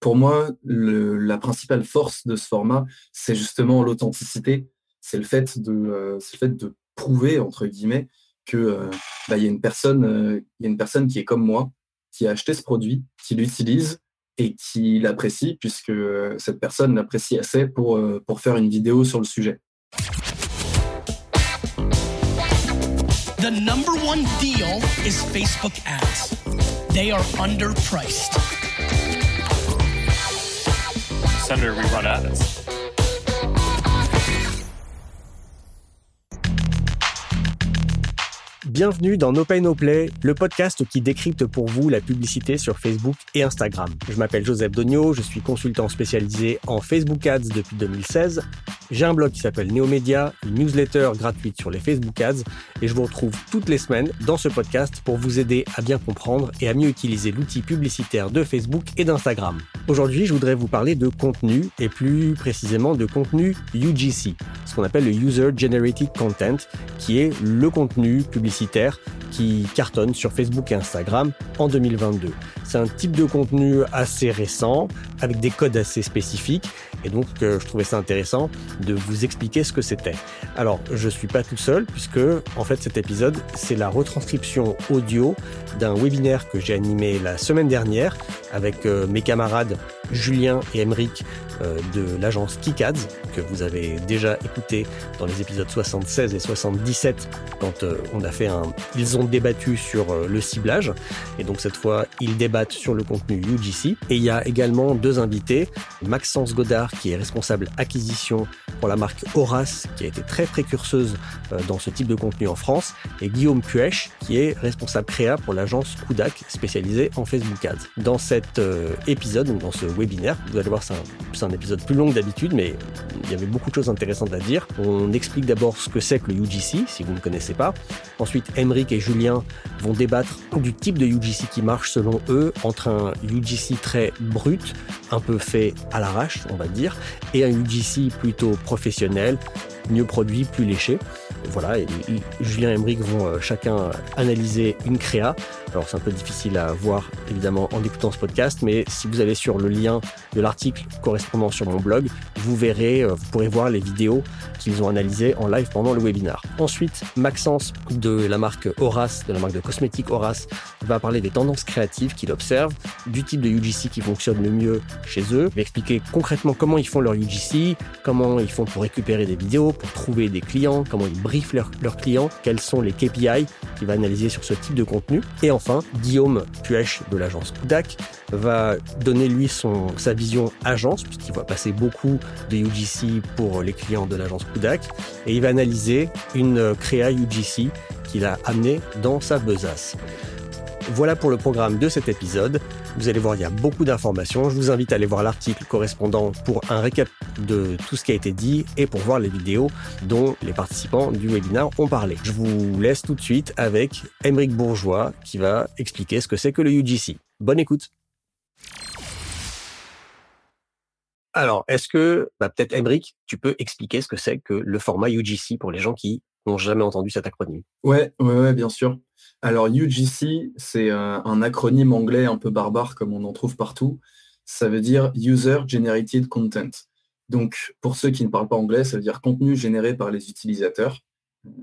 Pour moi, la principale force de ce format, c'est justement l'authenticité. C'est le fait de, euh, le fait de prouver entre guillemets que euh, bah, y a une personne, euh, y a une personne qui est comme moi, qui a acheté ce produit, qui l'utilise et qui l'apprécie, puisque cette personne l'apprécie assez pour, pour faire une vidéo sur le sujet. Senator, we run ads. Bienvenue dans No Pay No Play, le podcast qui décrypte pour vous la publicité sur Facebook et Instagram. Je m'appelle Joseph Dogno, je suis consultant spécialisé en Facebook Ads depuis 2016. J'ai un blog qui s'appelle Neomedia, une newsletter gratuite sur les Facebook Ads et je vous retrouve toutes les semaines dans ce podcast pour vous aider à bien comprendre et à mieux utiliser l'outil publicitaire de Facebook et d'Instagram. Aujourd'hui, je voudrais vous parler de contenu et plus précisément de contenu UGC, ce qu'on appelle le User Generated Content, qui est le contenu publicitaire qui cartonne sur Facebook et Instagram en 2022. C'est un type de contenu assez récent, avec des codes assez spécifiques, et donc euh, je trouvais ça intéressant de vous expliquer ce que c'était. Alors, je suis pas tout seul, puisque en fait cet épisode, c'est la retranscription audio d'un webinaire que j'ai animé la semaine dernière avec euh, mes camarades Julien et Emeric euh, de l'agence Kikads, que vous avez déjà écouté dans les épisodes 76 et 77 quand on a fait un... Ils ont débattu sur le ciblage, et donc cette fois, ils débattent sur le contenu UGC. Et il y a également deux invités, Maxence Godard, qui est responsable acquisition pour la marque Horace, qui a été très précurseuse dans ce type de contenu en France, et Guillaume Puech, qui est responsable créa pour l'agence Kudak, spécialisée en Facebook Ads. Dans cet épisode, dans ce webinaire, vous allez voir, c'est un épisode plus long d'habitude, mais il y avait beaucoup de choses intéressantes à dire. On explique d'abord ce que c'est que le UGC, si vous ne connaissez pas. Ensuite, Emric et Julien vont débattre du type de UGC qui marche selon eux, entre un UGC très brut, un peu fait à l'arrache, on va dire, et un UGC plutôt professionnel, mieux produit, plus léché. Voilà, Julien et Emmerich vont euh, chacun analyser une créa. Alors c'est un peu difficile à voir évidemment en écoutant ce podcast, mais si vous allez sur le lien de l'article correspondant sur mon blog, vous verrez, euh, vous pourrez voir les vidéos qu'ils ont analysées en live pendant le webinar. Ensuite, Maxence de la marque Horace, de la marque de cosmétiques Horace, va parler des tendances créatives qu'il observe, du type de UGC qui fonctionne le mieux chez eux, il va expliquer concrètement comment ils font leur UGC, comment ils font pour récupérer des vidéos, pour trouver des clients, comment ils briefent leurs clients, quels sont les KPI qu'il va analyser sur ce type de contenu. Et enfin, Guillaume Puech de l'agence Kudak va donner lui sa vision agence, puisqu'il va passer beaucoup de UGC pour les clients de l'agence Kudak, et il va analyser une créa UGC qu'il a amené dans sa besace. Voilà pour le programme de cet épisode. Vous allez voir, il y a beaucoup d'informations. Je vous invite à aller voir l'article correspondant pour un récap de tout ce qui a été dit et pour voir les vidéos dont les participants du webinaire ont parlé. Je vous laisse tout de suite avec Émeric Bourgeois qui va expliquer ce que c'est que le UGC. Bonne écoute. Alors, est-ce que, bah, peut-être Émeric, tu peux expliquer ce que c'est que le format UGC pour les gens qui n'ont jamais entendu cet acronyme? Ouais, ouais, ouais, bien sûr. Alors UGC, c'est un, acronyme anglais un peu barbare comme on en trouve partout. Ça veut dire User Generated Content. Donc pour ceux qui ne parlent pas anglais, ça veut dire contenu généré par les utilisateurs.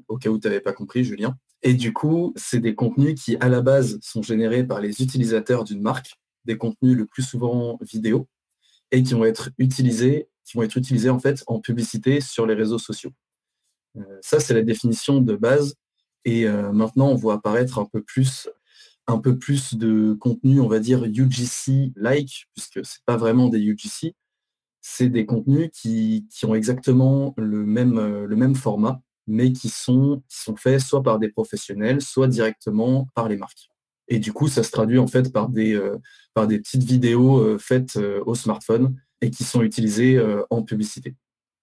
Au cas où tu n'avais pas compris, Julien. Et du coup, c'est des contenus qui, à la base, sont générés par les utilisateurs d'une marque, des contenus le plus souvent vidéo, et qui vont être utilisés, qui vont être utilisés en fait en publicité sur les réseaux sociaux. Euh, ça, c'est la définition de base et euh, maintenant, on voit apparaître un peu plus un peu plus de contenu, on va dire UGC-like, puisque ce pas vraiment des UGC, c'est des contenus qui, ont exactement le même, euh, le même format, mais qui sont, sont faits soit par des professionnels, soit directement par les marques. Et du coup, ça se traduit en fait par des, euh, par des petites vidéos faites au smartphone et qui sont utilisées en publicité.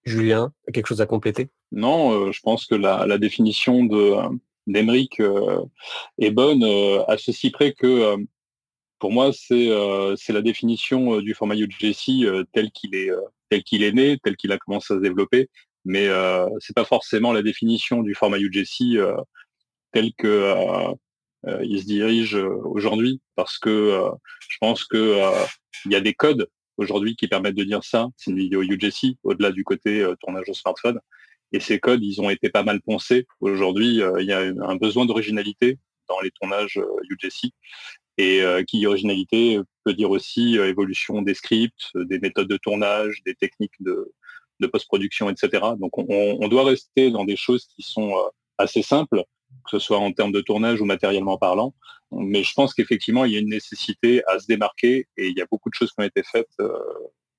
Julien, quelque chose à compléter? Non, je pense que la définition de, d'Emeric euh, est bonne euh, à ceci près que euh, pour moi, c'est la définition du format UGC tel qu'il est tel qu'il est né, tel qu'il a commencé à se développer. Mais c'est pas forcément la définition du format UGC tel que il se dirige aujourd'hui, parce que je pense que il y a des codes aujourd'hui qui permettent de dire ça. C'est une vidéo UGC, au-delà du côté tournage au smartphone. Et ces codes, ils ont été pas mal poncés. Aujourd'hui, il y a un besoin d'originalité dans les tournages UGC. Et qui dit originalité peut dire aussi évolution des scripts, des méthodes de tournage, des techniques de, post-production, etc. Donc on, doit rester dans des choses qui sont euh, assez simples, que ce soit en termes de tournage ou matériellement parlant. Mais je pense qu'effectivement, il y a une nécessité à se démarquer et il y a beaucoup de choses qui ont été faites euh,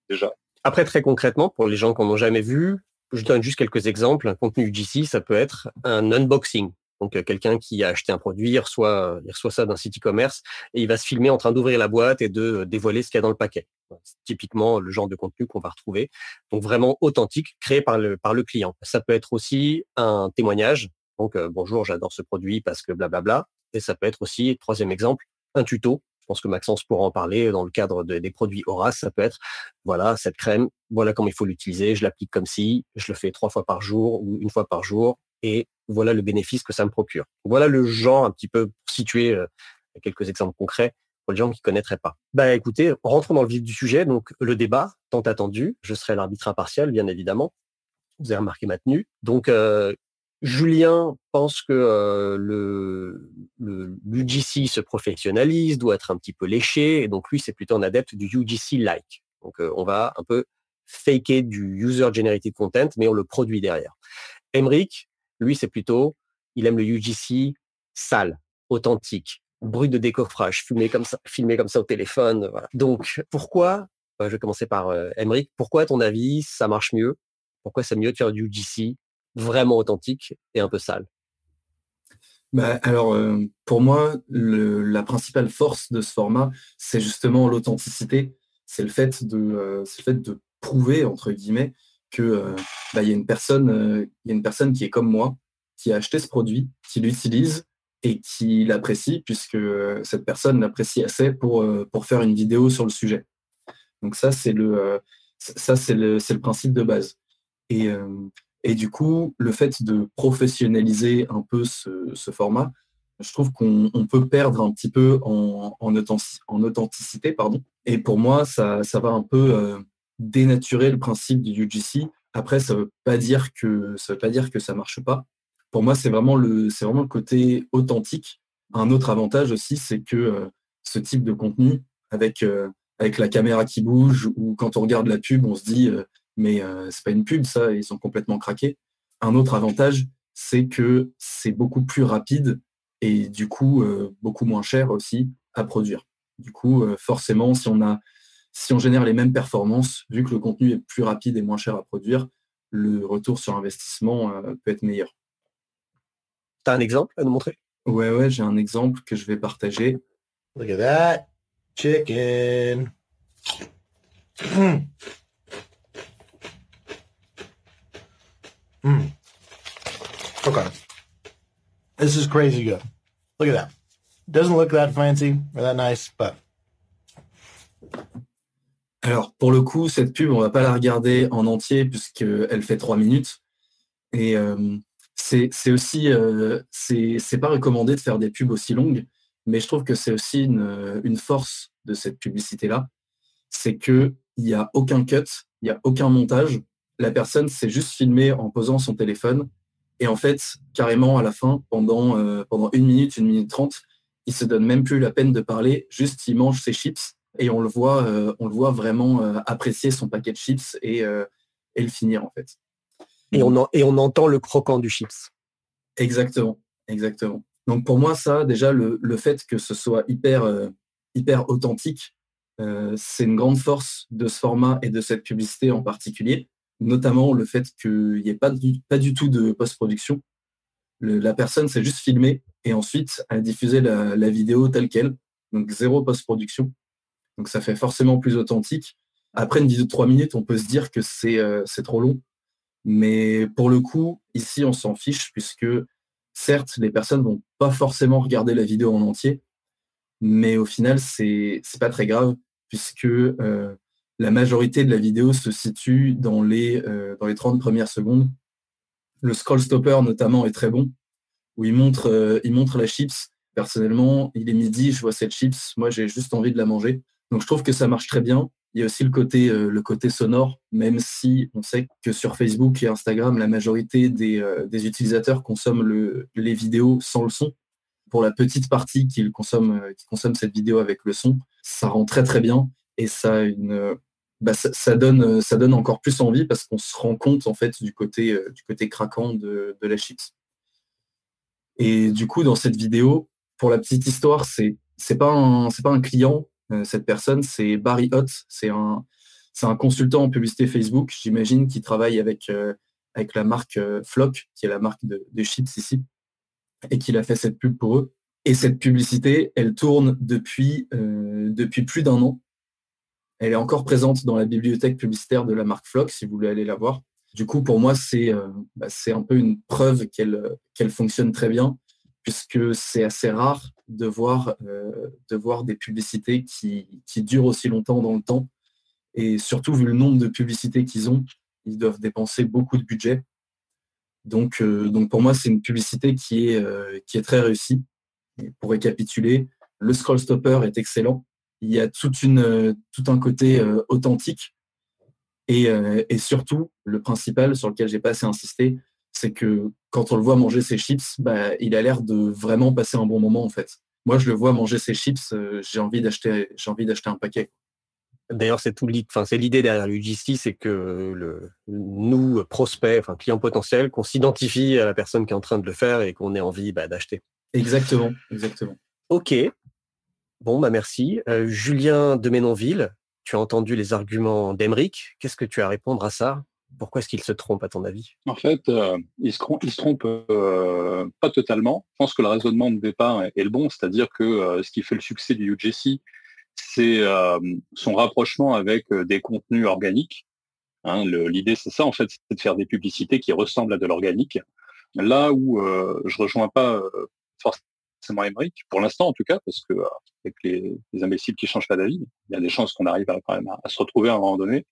déjà. Après, très concrètement, pour les gens qui n'ont jamais vu, je donne juste quelques exemples. Un contenu UGC, ça peut être un unboxing. Donc euh, quelqu'un qui a acheté un produit, il reçoit, reçoit ça d'un site e-commerce et il va se filmer en train d'ouvrir la boîte et de dévoiler ce qu'il y a dans le paquet. C'est typiquement le genre de contenu qu'on va retrouver. Donc vraiment authentique, créé par le, par le client. Ça peut être aussi un témoignage. Donc euh, bonjour, j'adore ce produit parce que blablabla. Et ça peut être aussi, troisième exemple, un tuto. Je pense que Maxence pourra en parler dans le cadre des produits Horace. Ça peut être, voilà, cette crème, voilà comment il faut l'utiliser. Je l'applique comme si, je le fais trois fois par jour ou une fois par jour. Et voilà le bénéfice que ça me procure. Voilà le genre un petit peu situé, euh, quelques exemples concrets pour les gens qui connaîtraient pas. Bah écoutez, rentrons dans le vif du sujet. Donc le débat tant attendu, je serai l'arbitre impartial bien évidemment. Vous avez remarqué ma tenue. Donc euh, Julien pense que euh, le, le UGC se professionnalise, doit être un petit peu léché, et donc lui c'est plutôt un adepte du UGC-like. Donc on va un peu faker du user-generated content, mais on le produit derrière. Emric, lui c'est plutôt, il aime le UGC sale, authentique, bruit de décoffrage, filmé comme ça, filmé comme ça au téléphone. Donc, pourquoi, euh, je vais commencer par euh, pourquoi à ton avis, ça marche mieux? Pourquoi c'est mieux de faire du UGC vraiment authentique et un peu sale bah, alors, euh, pour moi, la principale force de ce format, c'est justement l'authenticité. C'est le fait de, euh, le fait de prouver entre guillemets que bah, il y a une personne, il y a une personne qui est comme moi, qui a acheté ce produit, qui l'utilise et qui l'apprécie puisque cette personne l'apprécie assez pour, euh, pour faire une vidéo sur le sujet. Donc ça, c'est le, euh, ça, c'est le, le, principe de base. Et, euh, et, du coup, le fait de professionnaliser un peu ce, format, je trouve qu'on peut perdre un petit peu en, en, en, authenticité. Pardon. Et pour moi, ça, va un peu dénaturer le principe du UGC. Après, ça ne veut pas dire que ça veut pas dire que ça marche pas pour moi, c'est vraiment, le, vraiment le côté authentique. Un autre avantage aussi, c'est que euh, ce type de contenu, avec, euh, avec la caméra qui bouge, ou quand on regarde la pub, on se dit, euh, mais c'est pas une pub, ça, ils sont complètement craqués. Un autre avantage, c'est que c'est beaucoup plus rapide et du coup, beaucoup moins cher aussi à produire. Du coup, forcément, si on, a, si on génère les mêmes performances, vu que le contenu est plus rapide et moins cher à produire, le retour sur investissement peut être meilleur. Tu as un exemple à nous montrer? Ouais, ouais, j'ai un exemple que je vais partager. Look at that. Chicken. Mm. This is crazy good. Look at that. Doesn't look that fancy or that nice, but. Alors, pour le coup, cette pub, on va pas la regarder en entier puisqu'elle fait trois minutes. Et euh, c'est aussi, euh, c'est pas recommandé de faire des pubs aussi longues, mais je trouve que c'est aussi une, une, force de cette publicité-là, c'est qu'il n'y a aucun cut, il n'y a aucun montage. La personne s'est juste filmée en posant son téléphone. Et en fait, carrément, à la fin, pendant, euh, pendant une minute, une minute trente, il se donne même plus la peine de parler, juste il mange ses chips et on le voit, euh, on le voit vraiment apprécier son paquet de chips et, et le finir en fait et on, et on entend le croquant du chips. Exactement, exactement. Donc pour moi, ça, déjà, le, fait que ce soit hyper, euh, hyper authentique, euh, c'est une grande force de ce format et de cette publicité en particulier, notamment le fait qu'il n'y ait pas du, tout de post-production. La personne s'est juste filmée et ensuite a diffusé la, vidéo telle qu'elle, donc zéro post-production. Donc ça fait forcément plus authentique. Après une vidéo de trois minutes, on peut se dire que c'est euh, trop long. Mais pour le coup, ici, on s'en fiche puisque certes, les personnes vont pas forcément regarder la vidéo en entier, mais au final, c'est n'est pas très grave puisque euh, la majorité de la vidéo se situe dans les, euh, dans les 30 premières secondes. Le scroll stopper notamment est très bon, où il montre, euh, il montre la chips. Personnellement, il est midi, je vois cette chips, moi j'ai juste envie de la manger. Donc je trouve que ça marche très bien. Il y a aussi le côté, côté sonore, même si on sait que sur Facebook et Instagram, la majorité des, utilisateurs consomment les vidéos sans le son. Pour la petite partie qui consomme, cette vidéo avec le son, ça rend très très bien et ça une, bah, ça, donne, ça donne encore plus envie parce qu'on se rend compte en fait du côté, du côté craquant de, de la chips. Et du coup, dans cette vidéo, pour la petite histoire, c'est c'est pas un c'est pas un client euh, cette personne, c'est Barry Hott, c'est un c'est un consultant en publicité Facebook, j'imagine, qui travaille avec euh, avec la marque euh, Flock, qui est la marque de, chips ici, et qu'il a fait cette pub pour eux. Et cette publicité, elle tourne depuis depuis plus d'un an. Elle est encore présente dans la bibliothèque publicitaire de la marque Flock, si vous voulez aller la voir. Du coup, pour moi, c'est bah, c'est un peu une preuve qu'elle qu'elle fonctionne très bien puisque c'est assez rare de voir, euh, des publicités qui, durent aussi longtemps dans le temps. Et surtout, vu le nombre de publicités qu'ils ont, ils doivent dépenser beaucoup de budget. Donc, euh, pour moi, c'est une publicité qui est, euh, qui est très réussie. pour récapituler, le scroll stopper est excellent. Il y a toute une, tout un côté authentique. Et, et, surtout, le principal sur lequel j'ai pas assez insisté, c'est que quand on le voit manger ses chips, bah, il a l'air de vraiment passer un bon moment en fait. Moi, je le vois manger ses chips, euh, j'ai envie d'acheter, j'ai envie d'acheter un paquet. D'ailleurs, c'est tout enfin, c'est l'idée derrière l'UGC, c'est que le, nous, prospects, enfin, clients potentiels, qu'on s'identifie à la personne qui est en train de le faire et qu'on ait envie bah, d'acheter. Exactement, exactement. Ok. Bon, bah merci. Euh, Julien de Ménonville, tu as entendu les arguments d'Emeric. Qu'est-ce que tu as à répondre à ça? Pourquoi est-ce qu'il se trompe à ton avis? En fait, euh, il, se, trompe euh, pas totalement. Je pense que le raisonnement de départ est, le bon, c'est-à-dire que ce qui fait le succès du UGC, c'est son rapprochement avec des contenus organiques. Hein, l'idée, c'est ça, en fait, c'est de faire des publicités qui ressemblent à de l'organique. Là où je rejoins pas forcément Emmerich, pour l'instant en tout cas, parce que euh, avec les, imbéciles qui changent pas d'avis, il y a des chances qu'on arrive à, quand même à, se retrouver à un moment donné.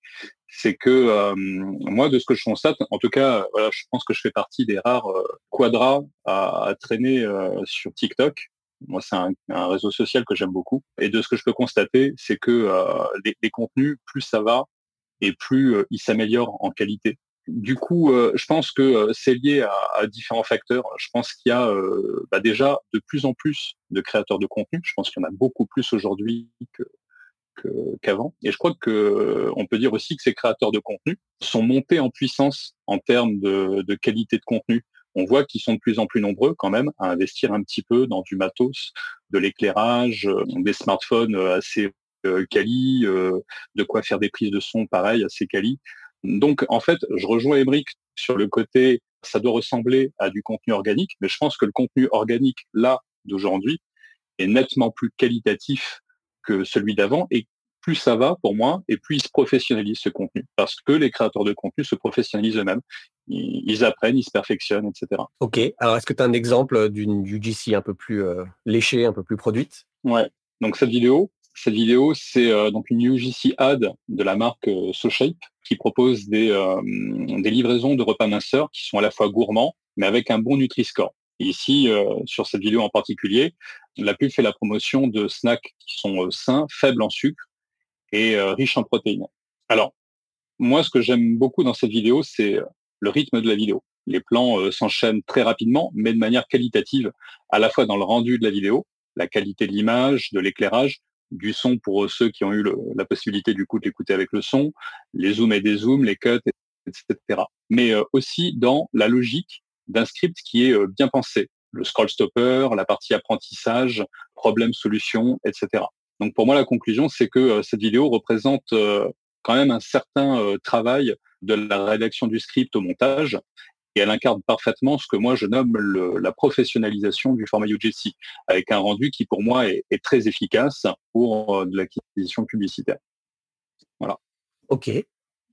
C'est que euh, moi, de ce que je constate, en tout cas, voilà, je pense que je fais partie des rares euh, quadras à, traîner sur TikTok. Moi, c'est un, réseau social que j'aime beaucoup. Et de ce que je peux constater, c'est que les, contenus, plus ça va, et plus ils s'améliorent en qualité. Du coup, euh, je pense que euh, c'est lié à, différents facteurs. Je pense qu'il y a euh, bah, déjà de plus en plus de créateurs de contenu. Je pense qu'il y en a beaucoup plus aujourd'hui qu'avant. Et je crois que on peut dire aussi que ces créateurs de contenu sont montés en puissance en termes de, qualité de contenu. On voit qu'ils sont de plus en plus nombreux quand même à investir un petit peu dans du matos, de l'éclairage, des smartphones assez quali, de quoi faire des prises de son pareil assez quali. Donc, en fait, je rejoins Emric sur le côté, ça doit ressembler à du contenu organique, mais je pense que le contenu organique, là, d'aujourd'hui, est nettement plus qualitatif que celui d'avant. Et plus ça va pour moi, et plus ils se professionnalisent ce contenu. Parce que les créateurs de contenu se professionnalisent eux-mêmes. Ils, apprennent, ils se perfectionnent, etc. Ok. Alors, est-ce que tu as un exemple d'une UGC un peu plus euh, léchée, un peu plus produite? Ouais. Donc, cette vidéo, cette vidéo, c'est euh, donc une UGC ad de la marque euh, SoShape qui propose des, euh, des livraisons de repas minceurs qui sont à la fois gourmands, mais avec un bon Nutri-Score. ici, sur cette vidéo en particulier, la pub fait la promotion de snacks qui sont sains, faibles en sucre et riches en protéines. Alors, moi, ce que j'aime beaucoup dans cette vidéo, c'est le rythme de la vidéo. Les plans s'enchaînent très rapidement, mais de manière qualitative, à la fois dans le rendu de la vidéo, la qualité de l'image, de l'éclairage, du son pour ceux qui ont eu la possibilité du coup de l'écouter avec le son, les zooms et des zooms, les cuts, etc. Mais euh, aussi dans la logique d'un script qui est euh, bien pensé. Le scroll stopper, la partie apprentissage, problème, solution, etc. Donc pour moi, la conclusion, c'est que euh, cette vidéo représente quand même un certain travail de la rédaction du script au montage et elle incarne parfaitement ce que moi je nomme la professionnalisation du format UGC, avec un rendu qui pour moi est, très efficace pour euh, de l'acquisition publicitaire. Voilà. Ok,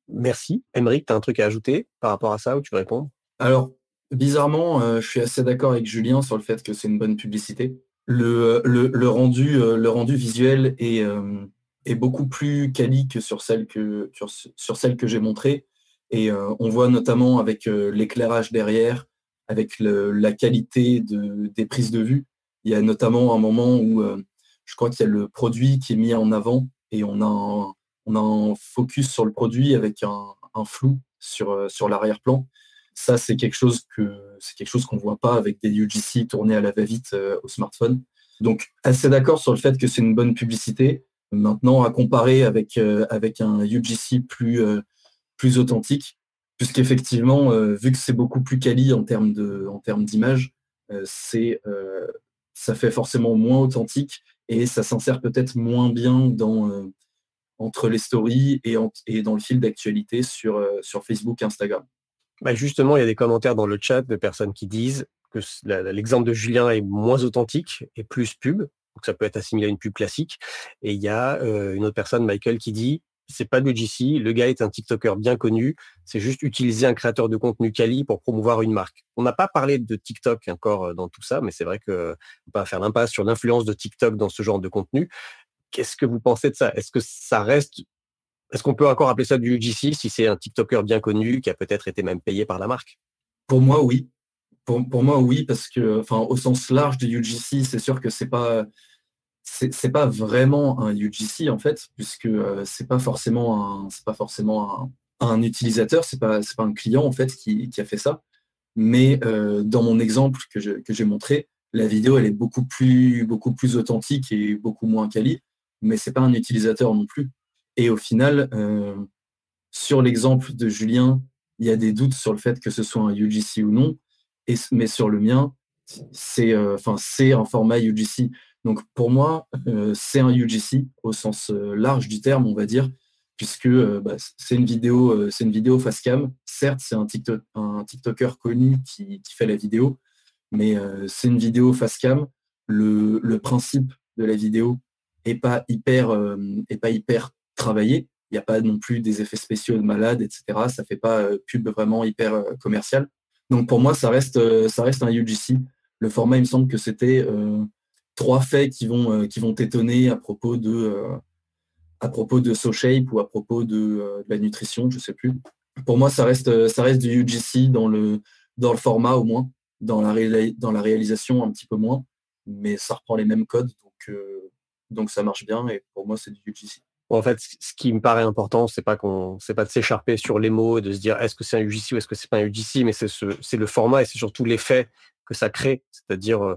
merci. Emeric, tu as un truc à ajouter par rapport à ça ou tu veux répondre? Alors, bizarrement, euh, je suis assez d'accord avec Julien sur le fait que c'est une bonne publicité. Le, le, rendu, le rendu visuel est, euh, est beaucoup plus quali que sur celle que, sur, sur celle que j'ai montrée. Et euh, on voit notamment avec euh, l'éclairage derrière, avec la qualité des prises de vue. Il y a notamment un moment où euh, je crois qu'il y a le produit qui est mis en avant et on a on a un focus sur le produit avec un, flou sur, sur l'arrière-plan. Ça, c'est quelque chose que c'est quelque chose qu'on ne voit pas avec des UGC tournés à la va-vite au smartphone. Donc, assez d'accord sur le fait que c'est une bonne publicité. Maintenant, à comparer avec, avec un UGC plus, plus authentique, puisqu'effectivement, vu que c'est beaucoup plus quali en termes d'image, c'est ça fait forcément moins authentique et ça s'insère peut-être moins bien dans, euh, entre les stories et, dans le fil d'actualité sur, euh, Facebook et Instagram. Bah justement, il y a des commentaires dans le chat de personnes qui disent que l'exemple de Julien est moins authentique et plus pub. Donc ça peut être assimilé à une pub classique. Et il y a euh, une autre personne, Michael, qui dit c'est pas de GC, le gars est un TikToker bien connu, c'est juste utiliser un créateur de contenu quali pour promouvoir une marque. On n'a pas parlé de TikTok encore euh, dans tout ça, mais c'est vrai que on peut faire l'impasse sur l'influence de TikTok dans ce genre de contenu. Qu'est-ce que vous pensez de ça? Est-ce que ça reste est-ce qu'on peut encore appeler ça du UGC si c'est un TikToker bien connu qui a peut-être été même payé par la marque? Pour moi, oui. Pour, moi, oui, parce que, au sens large du UGC, c'est sûr que c'est pas c'est pas vraiment un UGC en fait, puisque euh, c'est pas forcément un, pas forcément un, utilisateur, c'est pas, pas un client en fait qui, a fait ça. Mais euh, dans mon exemple que, j'ai montré, la vidéo elle est beaucoup plus, beaucoup plus authentique et beaucoup moins quali, mais c'est pas un utilisateur non plus. Et au final, euh, sur l'exemple de Julien, il y a des doutes sur le fait que ce soit un UGC ou non, et, mais sur le mien, c'est enfin c'est un format UGC. Donc pour moi, euh, c'est un UGC au sens euh, large du terme, on va dire, puisque euh, bah, c'est une vidéo, c'est une vidéo face cam. Certes, c'est un, TikTok, un TikToker connu qui, fait la vidéo, mais c'est une vidéo face cam. Le, principe de la vidéo est pas hyper, pas hyper travaillé. Il n'y a pas non plus des effets spéciaux de malade, etc. Ça fait pas pub vraiment hyper commercial. Donc pour moi, ça reste, ça reste un UGC. Le format, il me semble que c'était trois faits qui vont, euh, qui vont t'étonner à propos de euh, à propos de SoShape ou à propos de, euh, la nutrition, je sais plus. Pour moi, ça reste, ça reste du UGC dans le, dans le format au moins, dans la, dans la réalisation un petit peu moins, mais ça reprend les mêmes codes, donc, donc ça marche bien et pour moi, c'est du UGC. En fait, ce qui me paraît important, c'est pas qu'on, c'est pas de s'écharper sur les mots et de se dire est-ce que c'est un UGC ou est-ce que c'est pas un UGC, mais c'est ce, c'est le format et c'est surtout l'effet que ça crée. C'est-à-dire,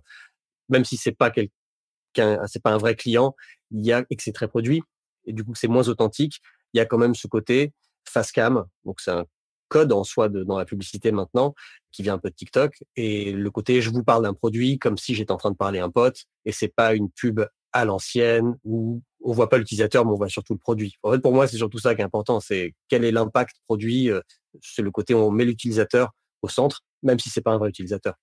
même si c'est pas quelqu'un, c'est pas un vrai client, il y a et que c'est très produit et du coup c'est moins authentique. Il y a quand même ce côté face cam, donc c'est un code en soi de, dans la publicité maintenant qui vient un peu de TikTok et le côté je vous parle d'un produit comme si j'étais en train de parler à un pote et c'est pas une pub à l'ancienne où on voit pas l'utilisateur mais on voit surtout le produit. En fait pour moi c'est surtout ça qui est important, c'est quel est l'impact produit, euh, c'est le côté où on met l'utilisateur au centre même si c'est pas un vrai utilisateur.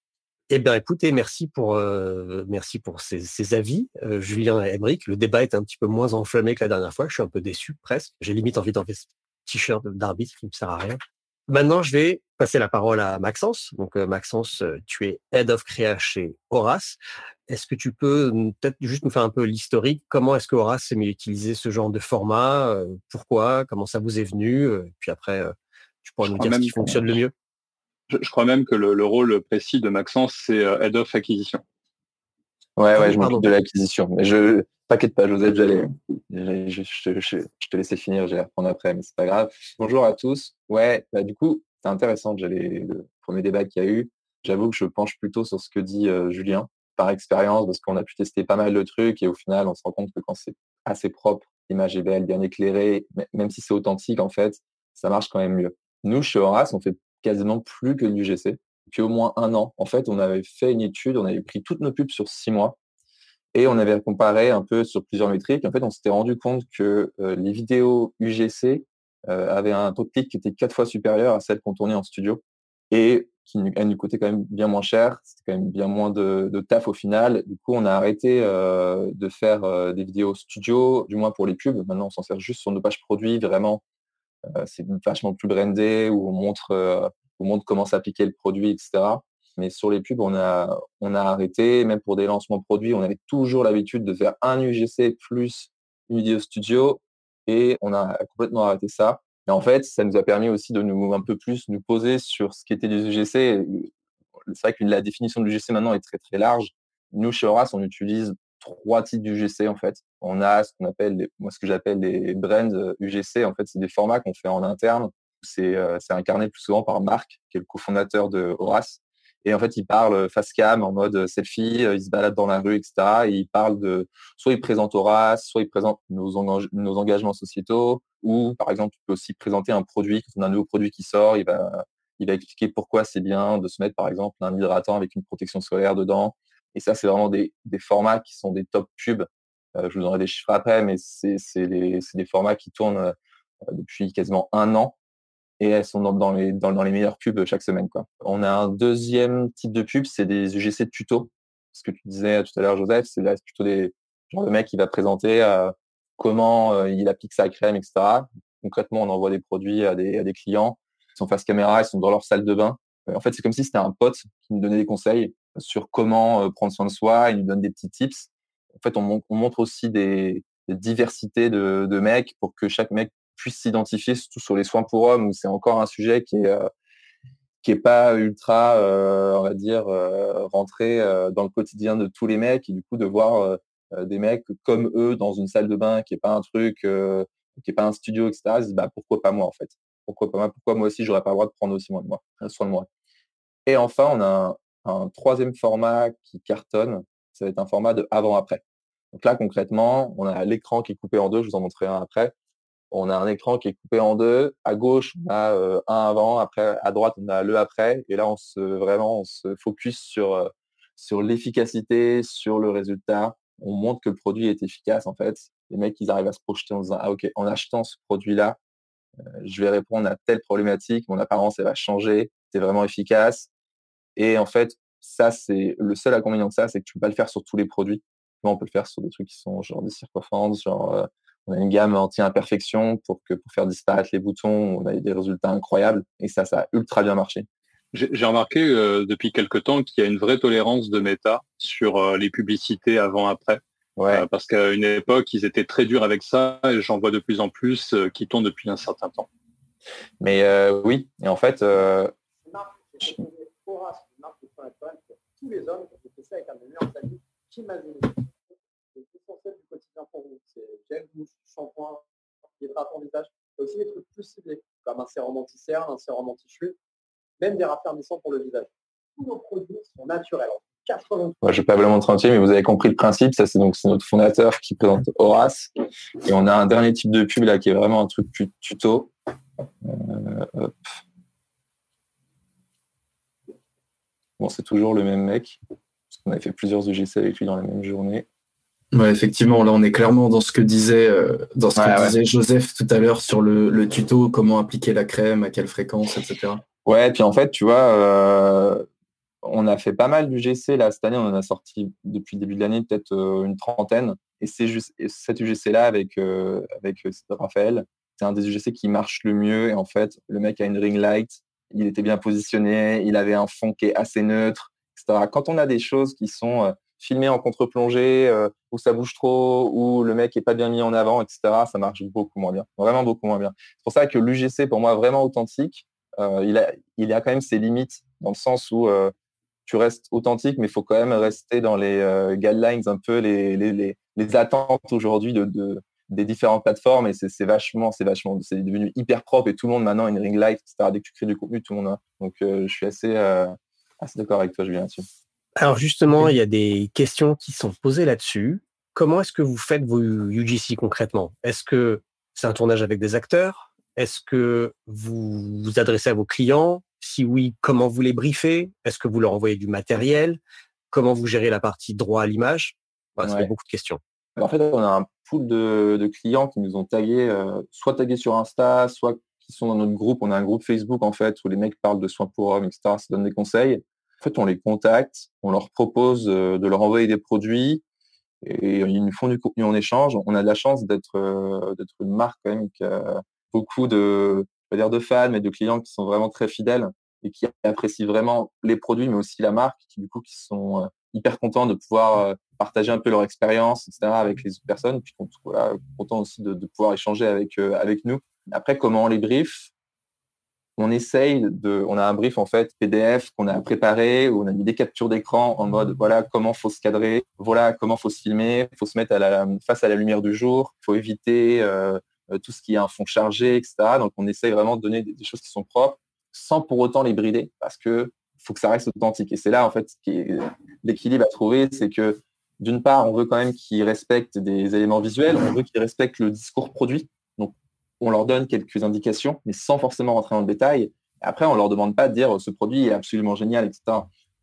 Eh bien, écoutez, merci pour, euh, merci pour ces, avis, euh, Julien et Emeric. Le débat est un petit peu moins enflammé que la dernière fois. Je suis un peu déçu, presque. J'ai limite envie d'enlever ce t-shirt d'arbitre qui ne me sert à rien. Maintenant, je vais passer la parole à Maxence. Donc, euh, Maxence, tu es Head of Créa chez Horace. Est-ce que tu peux peut-être juste nous faire un peu l'historique? Comment est-ce que Horace mieux utilisé ce genre de format Pourquoi Comment ça vous est venu Puis après, tu pourras nous dire ce qui fonctionne le mieux. Je, crois même que le, rôle précis de Maxence, c'est euh, Head of Acquisition. Ouais, ouais, je m'occupe de l'acquisition. Mais je t'inquiète pas, Joseph, j'allais, je, te laissais finir, j'allais reprendre après, mais c'est pas grave. Bonjour à tous. Ouais, bah, du coup, c'est intéressant. J'allais le premier débat qu'il y a eu. J'avoue que je penche plutôt sur ce que dit euh, Julien par expérience, parce qu'on a pu tester pas mal de trucs et au final, on se rend compte que quand c'est assez propre, l'image est belle, bien éclairée, même si c'est authentique, en fait, ça marche quand même mieux. Nous, chez Horace, on fait quasiment plus que du GC depuis au moins un an. En fait, on avait fait une étude, on avait pris toutes nos pubs sur six mois et on avait comparé un peu sur plusieurs métriques. En fait, on s'était rendu compte que euh, les vidéos UGC euh, avaient un taux de clic qui était quatre fois supérieur à celles qu'on tournait en studio et qui nous coûtait quand même bien moins cher. C'était quand même bien moins de, taf au final. Du coup, on a arrêté euh, de faire des vidéos studio, du moins pour les pubs. Maintenant, on s'en sert juste sur nos pages produits, vraiment c'est vachement plus brandé, où on montre, euh, on montre comment s'appliquer le produit, etc. Mais sur les pubs, on a, on a arrêté, même pour des lancements produits, on avait toujours l'habitude de faire un UGC plus une vidéo studio et on a complètement arrêté ça. Et en fait, ça nous a permis aussi de nous un peu plus nous poser sur ce qu'était des UGC. C'est vrai que la définition de l'UGC maintenant est très très large. Nous, chez Horace, on utilise trois types d'UGC en fait. On a ce qu'on appelle, moi ce que j'appelle les brands UGC. En fait, c'est des formats qu'on fait en interne. C'est incarné plus souvent par Marc, qui est le cofondateur de Horace. Et en fait, il parle face cam en mode selfie, il se balade dans la rue, etc. Et il parle de, soit il présente Horace, soit il présente nos, nos engagements sociétaux, ou par exemple, il peut aussi présenter un produit, quand on a un nouveau produit qui sort, il va, il va expliquer pourquoi c'est bien de se mettre par exemple un hydratant avec une protection solaire dedans. Et ça, c'est vraiment des, formats qui sont des top pubs. je vous donnerai des chiffres après, mais c'est des, formats qui tournent depuis quasiment un an et elles sont dans, les, dans, les meilleures pubs chaque semaine. On a un deuxième type de pub, c'est des UGC de tuto. Ce que tu disais tout à l'heure, Joseph, c'est plutôt des genre le mec qui va présenter comment il applique sa crème, etc. Concrètement, on envoie des produits à des, à des clients sont face caméra, ils sont dans leur salle de bain. Euh, en fait, c'est comme si c'était un pote qui nous donnait des conseils sur comment euh, prendre soin de soi, il nous donne des petits tips. En fait, on, montre aussi des, diversités de, mecs pour que chaque mec puisse s'identifier, surtout sur les soins pour hommes, où c'est encore un sujet qui est euh, pas ultra, on va dire, rentré dans le quotidien de tous les mecs, et du coup de voir des mecs comme eux dans une salle de bain qui est pas un truc, qui est pas un studio, etc. Bah pourquoi pas moi en fait? Pourquoi pas Pourquoi moi aussi, j'aurais pas le droit de prendre aussi de moi, soin de moi? Et enfin, on a troisième format qui cartonne. Ça va être un format de avant-après. Donc là, concrètement, on a l'écran qui est coupé en deux. Je vous en montrerai un après. On a un écran qui est coupé en deux. À gauche, on a euh, un avant. Après, à droite, on a le après. Et là, on se vraiment, on se focus sur euh, sur l'efficacité, sur le résultat. On montre que le produit est efficace en fait. Les mecs, ils arrivent à se projeter en disant ah ok, en achetant ce produit-là, je vais répondre à telle problématique, mon apparence elle va changer, c'est vraiment efficace. Et en fait, ça c'est le seul inconvénient de ça, c'est que tu peux pas le faire sur tous les produits. on peut le faire sur des trucs qui sont genre des circonférents, genre euh, on a une gamme anti-imperfection pour que pour faire disparaître les boutons, on a des résultats incroyables. Et ça, ça a ultra bien marché. J'ai remarqué euh, depuis quelque temps qu'il y a une vraie tolérance de méta sur euh, les publicités avant-après. Ouais. Parce qu'à une époque, ils étaient très durs avec ça et j'en vois de plus en plus qui tournent depuis un certain temps. Mais oui, et en fait. Tous les hommes qui fait ça avec un ami qui m'amuse. C'est essentiel du quotidien pour vous. C'est gel, douche, shampoing, hydratant visage. Il y aussi des trucs plus ciblés, comme un sérum anti-cerne, un sérum anti-chute, même des raffermissants pour le visage. Tous nos produits sont naturels. je ne vais pas vous le montrer entier, mais vous avez compris le principe. Ça, c'est donc notre fondateur qui présente Horace. Et on a un dernier type de pub là qui est vraiment un truc tuto. Euh, bon, c'est toujours le même mec. Parce qu'on a fait plusieurs UGC avec lui dans la même journée. Ouais, effectivement, là on est clairement dans ce que disait, euh, dans ce que disait Joseph tout à l'heure sur le, tuto, comment appliquer la crème, à quelle fréquence, etc. Ouais, puis en fait, tu vois, euh, on a fait pas mal d'UGC là cette année, on en a sorti depuis le début de l'année peut-être euh, une trentaine. Et c'est juste cet UGC là avec avec Raphaël, c'est un des UGC qui marche le mieux. Et en fait, le mec a une ring light, il était bien positionné, il avait un fond qui est assez neutre, etc. Quand on a des choses qui sont filmées en contre-plongée, où ça bouge trop, où le mec est pas bien mis en avant, etc., ça marche beaucoup moins bien, vraiment beaucoup moins bien. C'est pour ça que l'UGC, pour moi, vraiment authentique, il, a, il a quand même ses limites dans le sens où tu restes authentique, mais il faut quand même rester dans les euh, guidelines, un peu les, les, les, attentes aujourd'hui de, de, des différentes plateformes. Et c'est vachement, c'est vachement, c'est devenu hyper propre et tout le monde maintenant a une ring light, etc. Dès que tu crées du contenu, tout le monde a. Donc, euh, je suis assez, euh, assez d'accord avec toi, Julien, là-dessus. Alors, justement, il y a des questions qui sont posées là-dessus. Comment est-ce que vous faites vos UGC concrètement? Est-ce que c'est un tournage avec des acteurs? Est-ce que vous vous adressez à vos clients? Si oui, comment vous les briefez? Est-ce que vous leur envoyez du matériel? Comment vous gérez la partie droit à l'image? Voilà, C'est beaucoup de questions. En fait, on a un pool de, clients qui nous ont tagués, euh, soit tagués sur Insta, soit qui sont dans notre groupe. On a un groupe Facebook, en fait, où les mecs parlent de soins pour hommes, etc., ça donne des conseils. En fait, on les contacte, on leur propose euh, de leur envoyer des produits et ils nous font du contenu en échange. On a de la chance d'être euh, une marque quand même qui a beaucoup de, pas dire de fans, mais de clients qui sont vraiment très fidèles et qui apprécient vraiment les produits, mais aussi la marque, qui du coup qui sont euh, hyper contents de pouvoir euh, partager un peu leur expérience, etc. avec les autres personnes, puis voilà, contents aussi de, pouvoir échanger avec euh, avec nous. Après, comment on les brief on essaye de, on a un brief en fait PDF qu'on a préparé, où on a mis des captures d'écran en mode voilà comment faut se cadrer, voilà comment faut se filmer, faut se mettre à la, face à la lumière du jour, faut éviter euh, tout ce qui est un fond chargé, etc. Donc on essaye vraiment de donner des, choses qui sont propres, sans pour autant les brider, parce que faut que ça reste authentique. Et c'est là en fait l'équilibre à trouver, c'est que d'une part, on veut quand même qu'ils respectent des éléments visuels, on veut qu'ils respectent le discours produit on leur donne quelques indications, mais sans forcément rentrer dans le détail. Après, on leur demande pas de dire ce produit est absolument génial, etc.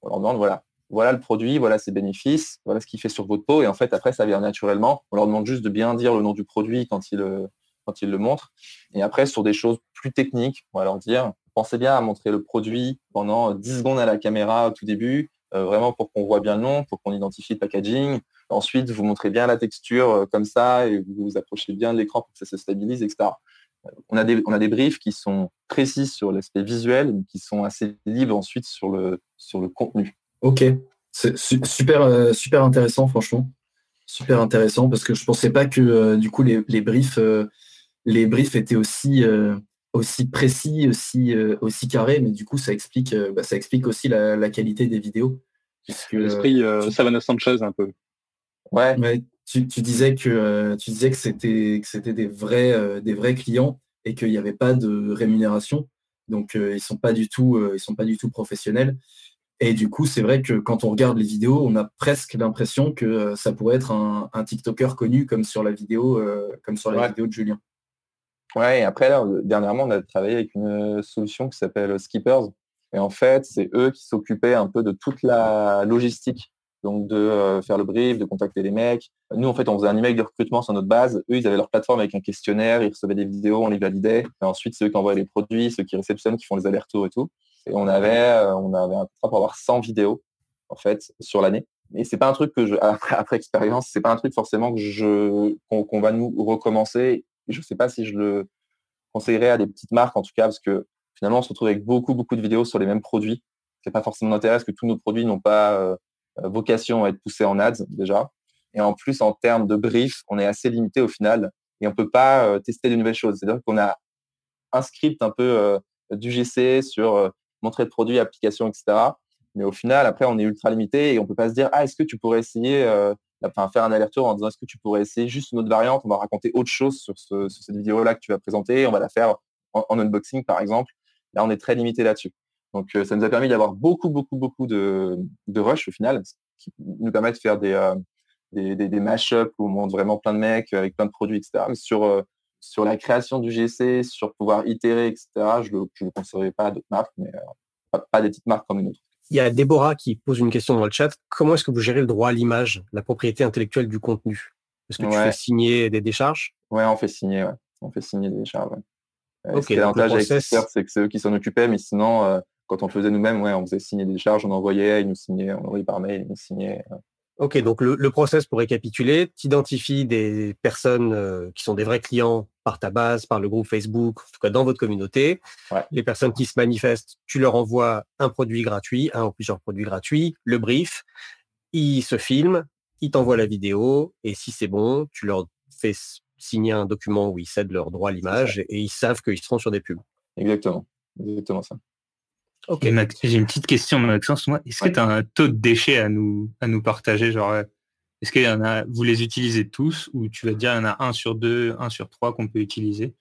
On leur demande voilà, voilà le produit, voilà ses bénéfices, voilà ce qu'il fait sur votre peau. Et en fait, après, ça vient naturellement. On leur demande juste de bien dire le nom du produit quand ils le, quand ils le montrent. Et après, sur des choses plus techniques, on va leur dire pensez bien à montrer le produit pendant 10 secondes à la caméra au tout début, euh, vraiment pour qu'on voit bien le nom, pour qu'on identifie le packaging. Ensuite, vous montrez bien la texture euh, comme ça et vous vous approchez bien de l'écran pour que ça se stabilise, etc. Euh, on a des, on a des briefs qui sont précis sur l'aspect visuel, mais qui sont assez libres ensuite sur le, sur le contenu. Ok, c'est super, super intéressant, franchement. Super intéressant parce que je ne pensais pas que du coup les, les briefs, les briefs étaient aussi, aussi précis, aussi, aussi carrés, mais du coup ça explique, bah, ça explique aussi la, qualité des vidéos. L'esprit Savannah Sanchez un peu. Ouais. tu, disais que euh, tu disais que c'était que c'était des vrais euh, des vrais clients et qu'il n'y avait pas de rémunération. Donc euh, ils sont pas du tout ils sont pas du tout professionnels. Et du coup, c'est vrai que quand on regarde les vidéos, on a presque l'impression que ça pourrait être un, TikToker connu comme sur la vidéo comme sur la vidéo de Julien. Ouais, et après là, dernièrement, on a travaillé avec une solution qui s'appelle Skippers. Et en fait, c'est eux qui s'occupaient un peu de toute la logistique donc de euh, faire le brief, de contacter les mecs. Nous, en fait, on faisait un email de recrutement sur notre base. Eux, ils avaient leur plateforme avec un questionnaire, ils recevaient des vidéos, on les validait. Et ensuite, ceux qui envoyaient les produits, ceux qui réceptionnent, qui font les allers-retours et tout. Et on avait, euh, on avait un contrat pour avoir 100 vidéos, en fait, sur l'année. Et c'est pas un truc que je, après, après expérience, c'est pas un truc forcément que je, qu'on, va nous recommencer. Je sais pas si je le conseillerais à des petites marques, en tout cas, parce que finalement, on se retrouve avec beaucoup, beaucoup de vidéos sur les mêmes produits. C'est pas forcément parce que tous nos produits n'ont pas euh, euh, vocation à être poussé en ads déjà. Et en plus, en termes de brief, on est assez limité au final et on ne peut pas euh, tester de nouvelles choses. C'est-à-dire qu'on a un script un peu du GC sur montrer le produit, application, etc. Mais au final, après, on est ultra limité et on ne peut pas se dire, ah, est-ce que tu pourrais essayer, enfin, faire un aller-retour en disant, est-ce que tu pourrais essayer juste une autre variante? On va raconter autre chose sur, cette vidéo-là que tu vas présenter. On va la faire en, unboxing, par exemple. Là, on est très limité là-dessus. Donc, euh, ça nous a permis d'avoir beaucoup, beaucoup, beaucoup de, de rush au final, qui nous permet de faire des, euh, des, des, mash-ups où on monte vraiment plein de mecs avec plein de produits, etc. Mais sur, euh, sur la création du GC, sur pouvoir itérer, etc., je ne le conseillerais pas à d'autres marques, mais pas, des petites marques comme une autre. Il y a Déborah qui pose une question dans le chat. Comment est-ce que vous gérez le droit à l'image, la propriété intellectuelle du contenu? Est-ce que tu fais signer des décharges? Ouais, on fait signer, ouais. On fait signer des décharges. Ouais. L'avantage avec c'est que c'est eux qui s'en occupaient, mais sinon, quand on le faisait nous-mêmes, ouais, on faisait signer des charges, on envoyait, ils nous signaient, on envoyait par mail, ils nous signaient. Ok, donc le, process pour récapituler, tu identifies des personnes euh, qui sont des vrais clients par ta base, par le groupe Facebook, en tout cas dans votre communauté. Les personnes qui se manifestent, tu leur envoies un produit gratuit, un ou plusieurs produits gratuits, le brief, ils se filment, ils t'envoient la vidéo, et si c'est bon, tu leur fais signer un document où ils cèdent leur droit à l'image et ils savent qu'ils seront sur des pubs. Exactement, exactement ça. Ok. J'ai une petite question, Maxence. Moi, est-ce que tu as un taux de déchets à nous, à nous partager Genre, euh, est-ce qu'il y en a, vous les utilisez tous ou tu vas dire il y en a un sur deux, un sur trois qu'on peut utiliser?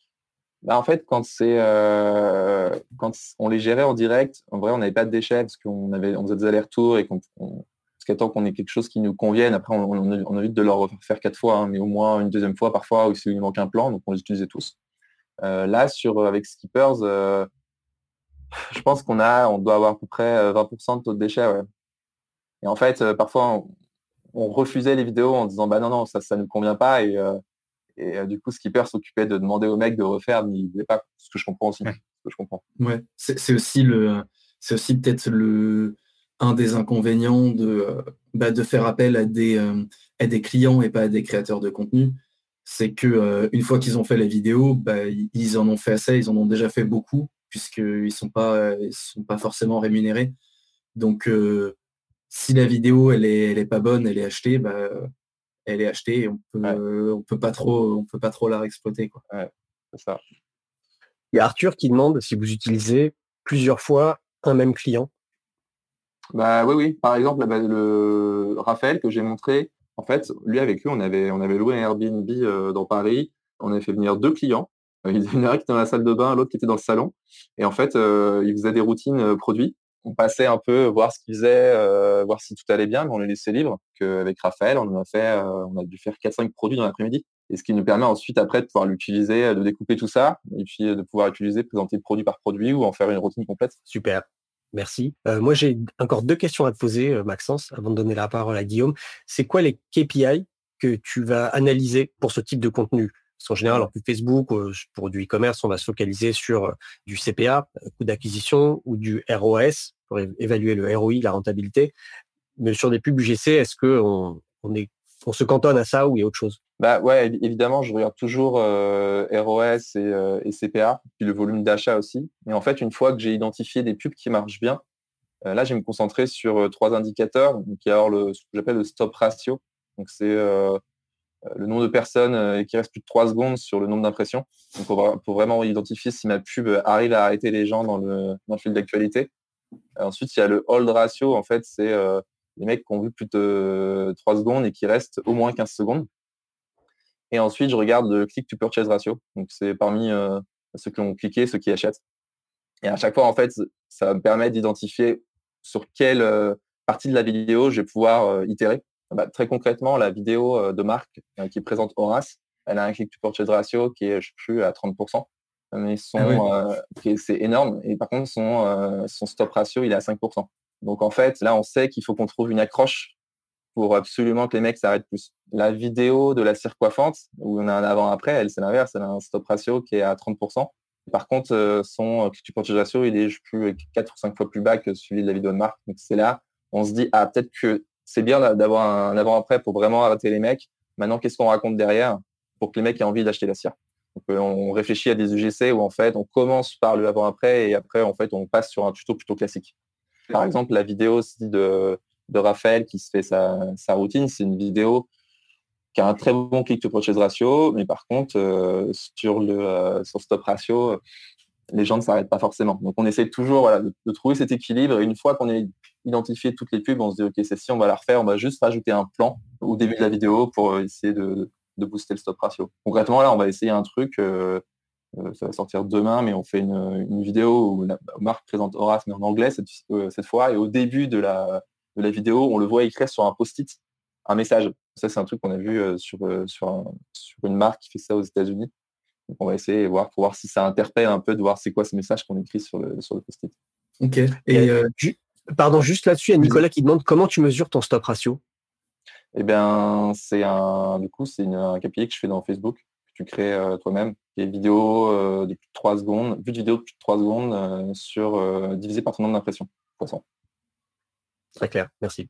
Bah, en fait, quand c'est euh, quand on les gérait en direct, en vrai, on n'avait pas de déchets parce qu'on avait on faisait des allers-retours et qu'on temps qu'on ait quelque chose qui nous convienne, après on, on, évite de leur faire quatre fois, hein, mais au moins une deuxième fois parfois où il manque un plan, donc on les utilisait tous. Euh, là, sur avec Skippers, je pense qu'on a, on doit avoir à peu près 20% euh, de taux de déchets. Ouais. Et en fait, euh, parfois, on, refusait les vidéos en disant bah non, non, ça ne nous convient pas. Et, euh, et du coup, Skipper s'occupait de demander au mec de refaire, mais il ne voulait pas, ce que je comprends aussi. Que je comprends. Ouais, c'est aussi le, c'est aussi peut-être le un des inconvénients de, bah, de faire appel à des, à des clients et pas à des créateurs de contenu. C'est que une fois qu'ils ont fait la vidéo, bah, ils en ont fait assez, ils en ont déjà fait beaucoup puisqu'ils ne sont, pas, sont pas forcément rémunérés. Donc, euh, si la vidéo elle est, elle est pas bonne, elle est achetée, bah, elle est achetée et on peut, on peut pas trop, on peut pas trop la réexploiter. Quoi. ça. Il y a Arthur qui demande si vous utilisez plusieurs fois un même client. Bah oui, oui. Par exemple, bah, le Raphaël que j'ai montré, en fait, lui avec lui, on avait, on avait loué un Airbnb euh, dans Paris. On avait fait venir deux clients. Euh, il y en a un qui était dans la salle de bain, l'autre qui était dans le salon. Et en fait, euh, il faisait des routines produits. On passait un peu voir ce qu'il faisait, voir si tout allait bien, mais on les laissait libres. Avec Raphaël, on a fait, on a dû faire 4-5 produits dans l'après-midi. Et ce qui nous permet ensuite après de pouvoir l'utiliser, de découper tout ça, et puis de pouvoir utiliser, présenter produit par produit ou en faire une routine complète. Super. Merci. Euh, moi, j'ai encore deux questions à te poser, euh, Maxence, avant de donner la parole à Guillaume. C'est quoi les KPI que tu vas analyser pour ce type de contenu? Parce qu'en général, en plus Facebook, euh, pour du e-commerce, on va se focaliser sur du CPA, coût d'acquisition, ou du ROS, pour évaluer le ROI, la rentabilité. Mais sur des pubs UGC, est-ce qu'on on est on se cantonne à ça ou il y a autre chose? Bah ouais, évidemment, je regarde toujours euh, ROS euh, et, CPA, puis le volume d'achat aussi. Et en fait, une fois que j'ai identifié des pubs qui marchent bien, euh, là, je vais me concentrer sur trois indicateurs. Donc, il y a le, ce que j'appelle le stop ratio. Donc, c'est le nombre de personnes qui restent plus de trois secondes sur le nombre d'impressions. Pour, vraiment identifier si ma pub arrive à arrêter les gens dans le, dans le fil d'actualité. Ensuite, il y a le hold ratio. En fait, c'est les mecs qui ont vu plus de 3 secondes et qui restent au moins 15 secondes. Et ensuite, je regarde le click to purchase ratio. Donc, c'est parmi euh, ceux qui ont cliqué, ceux qui achètent. Et à chaque fois, en fait, ça me permet d'identifier sur quelle euh, partie de la vidéo je vais pouvoir euh, itérer. Bah, très concrètement, la vidéo de marque qui présente Horace, elle a un click to purchase ratio qui est, je sais plus, à 30%. Mais son, ah c'est énorme. Et par contre, son, son stop ratio, il est à 5%. Donc en fait, là, on sait qu'il faut qu'on trouve une accroche pour absolument que les mecs s'arrêtent plus. La vidéo de la cire coiffante, où on a un avant-après, elle, c'est l'inverse, elle a un stop ratio qui est à 30%. Par contre, euh, son tu ratio, il est je plus 4 ou 5 fois plus bas que celui de la vidéo de marque. Donc c'est là, on se dit, ah, peut-être que c'est bien d'avoir un avant-après pour vraiment arrêter les mecs. Maintenant, qu'est-ce qu'on raconte derrière pour que les mecs aient envie d'acheter la cire Donc, euh, on réfléchit à des UGC où en fait, on commence par le avant-après et après, en fait, on passe sur un tuto plutôt classique. Par exemple, la vidéo aussi de, de Raphaël qui se fait sa, routine, c'est une vidéo qui a un très bon click to purchase ratio, mais par contre, euh, sur le euh, sur stop ratio, les gens ne s'arrêtent pas forcément. Donc on essaie toujours de, trouver cet équilibre. Et une fois qu'on a identifié toutes les pubs, on se dit ok, si on va la refaire, on va juste rajouter un plan au début de la vidéo pour essayer de, booster le stop ratio. Concrètement là, on va essayer un truc. Euh, euh, ça va sortir demain, mais on fait une, vidéo où la marque présente Horace, mais en anglais euh, cette, fois. Et au début de la, vidéo, on le voit écrire sur un post-it un message. Ça, c'est un truc qu'on a vu euh, sur, sur, une marque qui fait ça aux États-Unis. On va essayer de voir pour voir si ça interpelle un peu, de voir c'est quoi ce message qu'on écrit sur le, sur le post-it. Ok. Et, pardon, juste là-dessus, il y a Nicolas qui demande comment tu mesures ton stop ratio. Eh bien, c'est un, du coup, c'est un KPI que je fais dans Facebook tu crées euh, toi-même. Des vidéos euh, de plus de 3 secondes, vu de vidéo de plus de 3 secondes euh, sur divisé par ton nombre d'impressions. Très clair, merci.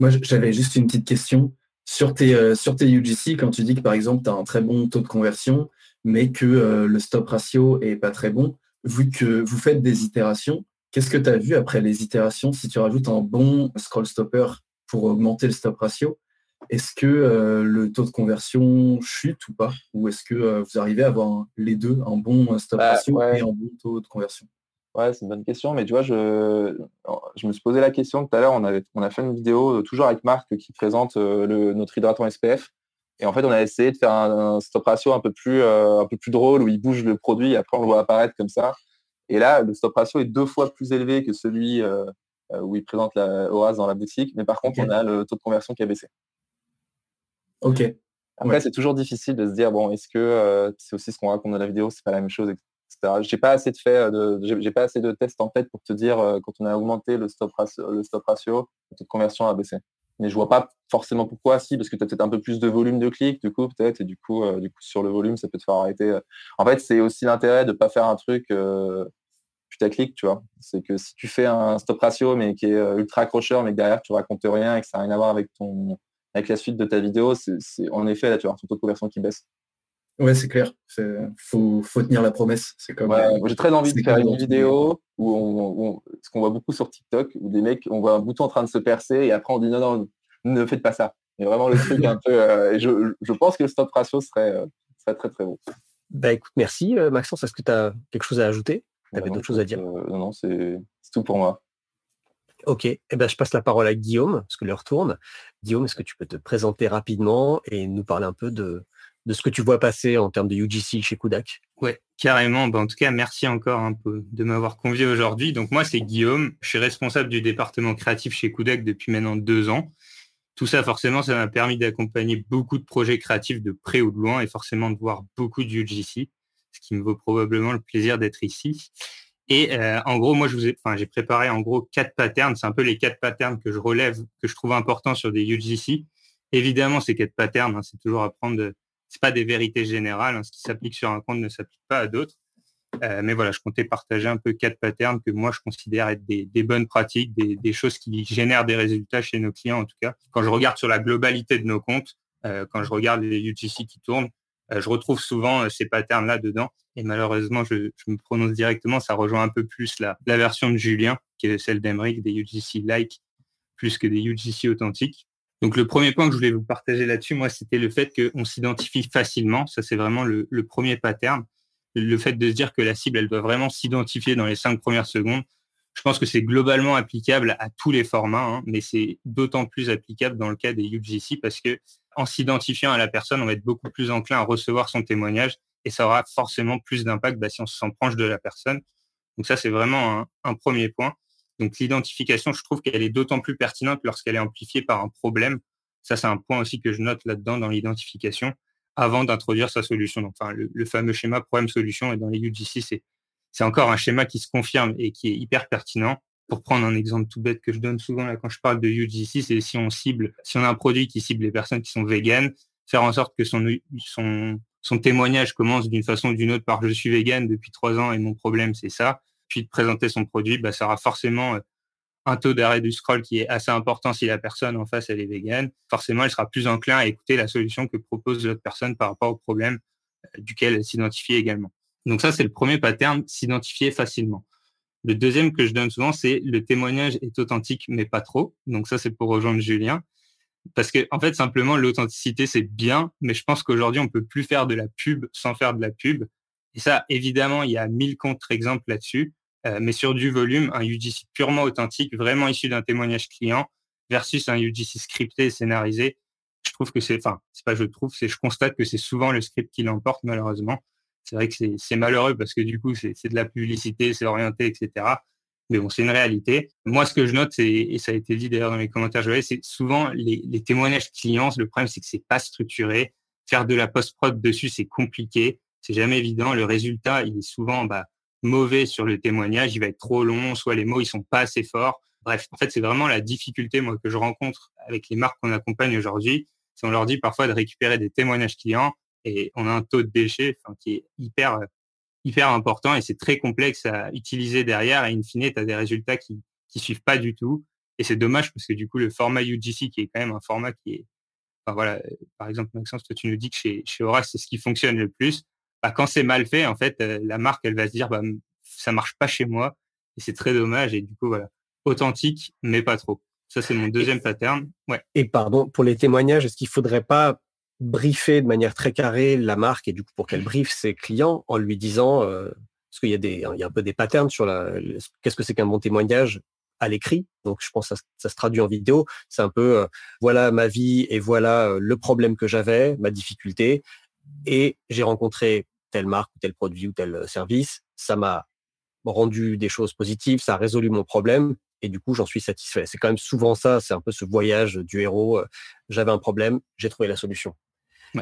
Moi, j'avais juste une petite question. Sur tes, sur tes UGC, quand tu dis que par exemple, tu as un très bon taux de conversion, mais que le stop ratio est pas très bon, vu que vous faites des itérations, qu'est-ce que tu as vu après les itérations si tu rajoutes un bon scroll stopper pour augmenter le stop ratio? Est-ce que euh, le taux de conversion chute ou pas? Ou est-ce que euh, vous arrivez à avoir les deux, un bon euh, stop bah, ratio et un bon taux de conversion? Ouais, c'est une bonne question, mais tu vois, je, je me suis posé la question tout à l'heure, on, avait, on a fait une vidéo toujours avec Marc qui présente le, notre hydratant SPF. Et en fait, on a essayé de faire un, stop ratio un peu, plus, un peu plus drôle où il bouge le produit et après on le voit apparaître comme ça. Et là, le stop ratio est deux fois plus élevé que celui où il présente la Horace dans la boutique, mais par contre, on a le taux de conversion qui a baissé. Ok. Après, c'est toujours difficile de se dire, bon, est-ce que euh, c'est aussi ce qu'on raconte dans la vidéo, c'est pas la même chose, etc. J'ai pas assez de fait, j'ai pas assez de tests en tête pour te dire euh, quand on a augmenté le stop ratio, le stop ratio, de conversion a baissé. Mais je vois pas forcément pourquoi, si, parce que tu as peut-être un peu plus de volume de clics, du coup, peut-être, et du coup, euh, du coup, sur le volume, ça peut te faire arrêter. En fait, c'est aussi l'intérêt de pas faire un truc putaclic, tu vois. C'est que si tu fais un stop ratio, mais qui est ultra accrocheur, mais que derrière, tu racontes rien et que ça n'a rien à voir avec ton, avec la suite de ta vidéo, c'est en effet, là, tu as ton taux de conversion qui baisse. Ouais, c'est clair. Il faut, tenir la promesse. C'est comme. J'ai très envie de faire une vidéo où, on, ce qu'on voit beaucoup sur TikTok, où des mecs, on voit un bouton en train de se percer et après on dit non, non, ne faites pas ça. Et vraiment le truc un peu. Euh, je, pense que le stop ratio serait, euh, serait très très bon. Bah écoute, merci Maxence. Est-ce que tu as quelque chose à ajouter? Tu avais d'autres choses à dire? Non, non, c'est tout pour moi. Ok, eh ben, je passe la parole à Guillaume, parce que l'heure tourne. Guillaume, est-ce que tu peux te présenter rapidement et nous parler un peu de, de ce que tu vois passer en termes de UGC chez Kudak Ouais, carrément. Ben, en tout cas, merci encore un peu de m'avoir convié aujourd'hui. Donc moi, c'est Guillaume. Je suis responsable du département créatif chez Kudak depuis maintenant deux ans. Tout ça, forcément, ça m'a permis d'accompagner beaucoup de projets créatifs de près ou de loin et forcément de voir beaucoup de UGC, ce qui me vaut probablement le plaisir d'être ici. Et euh, en gros, moi, je vous ai, j'ai préparé en gros quatre patterns. C'est un peu les quatre patterns que je relève, que je trouve importants sur des UGC. Évidemment, ces quatre patterns, hein, c'est toujours à prendre. C'est pas des vérités générales. Hein, ce qui s'applique sur un compte ne s'applique pas à d'autres. Euh, mais voilà, je comptais partager un peu quatre patterns que moi je considère être des, des bonnes pratiques, des, des, choses qui génèrent des résultats chez nos clients en tout cas. Quand je regarde sur la globalité de nos comptes, euh, quand je regarde les UGC qui tournent, euh, je retrouve souvent euh, ces patterns-là dedans. Et malheureusement, je, je, me prononce directement, ça rejoint un peu plus la, la version de Julien, qui est celle d'Emeric, des UGC like, plus que des UGC authentiques. Donc le premier point que je voulais vous partager là-dessus, moi, c'était le fait qu'on s'identifie facilement. Ça, c'est vraiment le, le, premier pattern. Le fait de se dire que la cible, elle doit vraiment s'identifier dans les cinq premières secondes. Je pense que c'est globalement applicable à tous les formats, hein, mais c'est d'autant plus applicable dans le cas des UGC parce que en s'identifiant à la personne, on va être beaucoup plus enclin à recevoir son témoignage et ça aura forcément plus d'impact bah, si on se sent proche de la personne. Donc ça, c'est vraiment un, premier point. Donc l'identification, je trouve qu'elle est d'autant plus pertinente lorsqu'elle est amplifiée par un problème. Ça, c'est un point aussi que je note là-dedans dans l'identification avant d'introduire sa solution. Donc, enfin, le, fameux schéma problème-solution et dans les UGC, c'est, c'est encore un schéma qui se confirme et qui est hyper pertinent pour prendre un exemple tout bête que je donne souvent là quand je parle de UGC, c'est si on cible, si on a un produit qui cible les personnes qui sont véganes, faire en sorte que son, son, son témoignage commence d'une façon ou d'une autre par je suis végane depuis trois ans et mon problème c'est ça, puis de présenter son produit, bah, ça aura forcément euh, un taux d'arrêt du scroll qui est assez important si la personne en face elle est végane. Forcément, elle sera plus enclin à écouter la solution que propose l'autre personne par rapport au problème euh, duquel elle s'identifie également. Donc ça, c'est le premier pattern, s'identifier facilement. Le deuxième que je donne souvent, c'est le témoignage est authentique, mais pas trop. Donc ça, c'est pour rejoindre Julien. Parce que, en fait, simplement, l'authenticité, c'est bien, mais je pense qu'aujourd'hui, on peut plus faire de la pub sans faire de la pub. Et ça, évidemment, il y a mille contre-exemples là-dessus. Euh, mais sur du volume, un UGC purement authentique, vraiment issu d'un témoignage client, versus un UGC scripté et scénarisé, je trouve que c'est, enfin, c'est pas je trouve, c'est je constate que c'est souvent le script qui l'emporte, malheureusement c'est vrai que c'est malheureux parce que du coup, c'est de la publicité, c'est orienté, etc. Mais bon, c'est une réalité. Moi, ce que je note, et ça a été dit d'ailleurs dans les commentaires, c'est souvent les, les, témoignages clients. Le problème, c'est que c'est pas structuré. Faire de la post-prod dessus, c'est compliqué. C'est jamais évident. Le résultat, il est souvent bah, mauvais sur le témoignage. Il va être trop long. Soit les mots, ils sont pas assez forts. Bref, en fait, c'est vraiment la difficulté, moi, que je rencontre avec les marques qu'on accompagne aujourd'hui. C'est on leur dit parfois de récupérer des témoignages clients et on a un taux de déchets qui est hyper, hyper important et c'est très complexe à utiliser derrière et in fine, tu as des résultats qui qui suivent pas du tout. Et c'est dommage parce que du coup, le format UGC, qui est quand même un format qui est, enfin voilà, euh, par exemple, Maxence, toi, tu nous dis que chez, chez Horace, c'est ce qui fonctionne le plus. Bah, quand c'est mal fait, en fait, euh, la marque, elle va se dire, bah, ça marche pas chez moi. Et c'est très dommage. Et du coup, voilà, authentique, mais pas trop. Ça, c'est mon deuxième pattern. Ouais. Et pardon, pour les témoignages, est-ce qu'il faudrait pas briefer de manière très carrée la marque et du coup pour qu'elle briefe ses clients en lui disant euh, parce qu'il y a des il y a un peu des patterns sur la qu'est-ce que c'est qu'un bon témoignage à l'écrit? Donc je pense que ça, ça se traduit en vidéo c'est un peu euh, voilà ma vie et voilà euh, le problème que j'avais ma difficulté et j'ai rencontré telle marque ou tel produit ou tel service. Ça m'a rendu des choses positives ça a résolu mon problème et du coup j'en suis satisfait. C'est quand même souvent ça c'est un peu ce voyage du héros j'avais un problème j'ai trouvé la solution.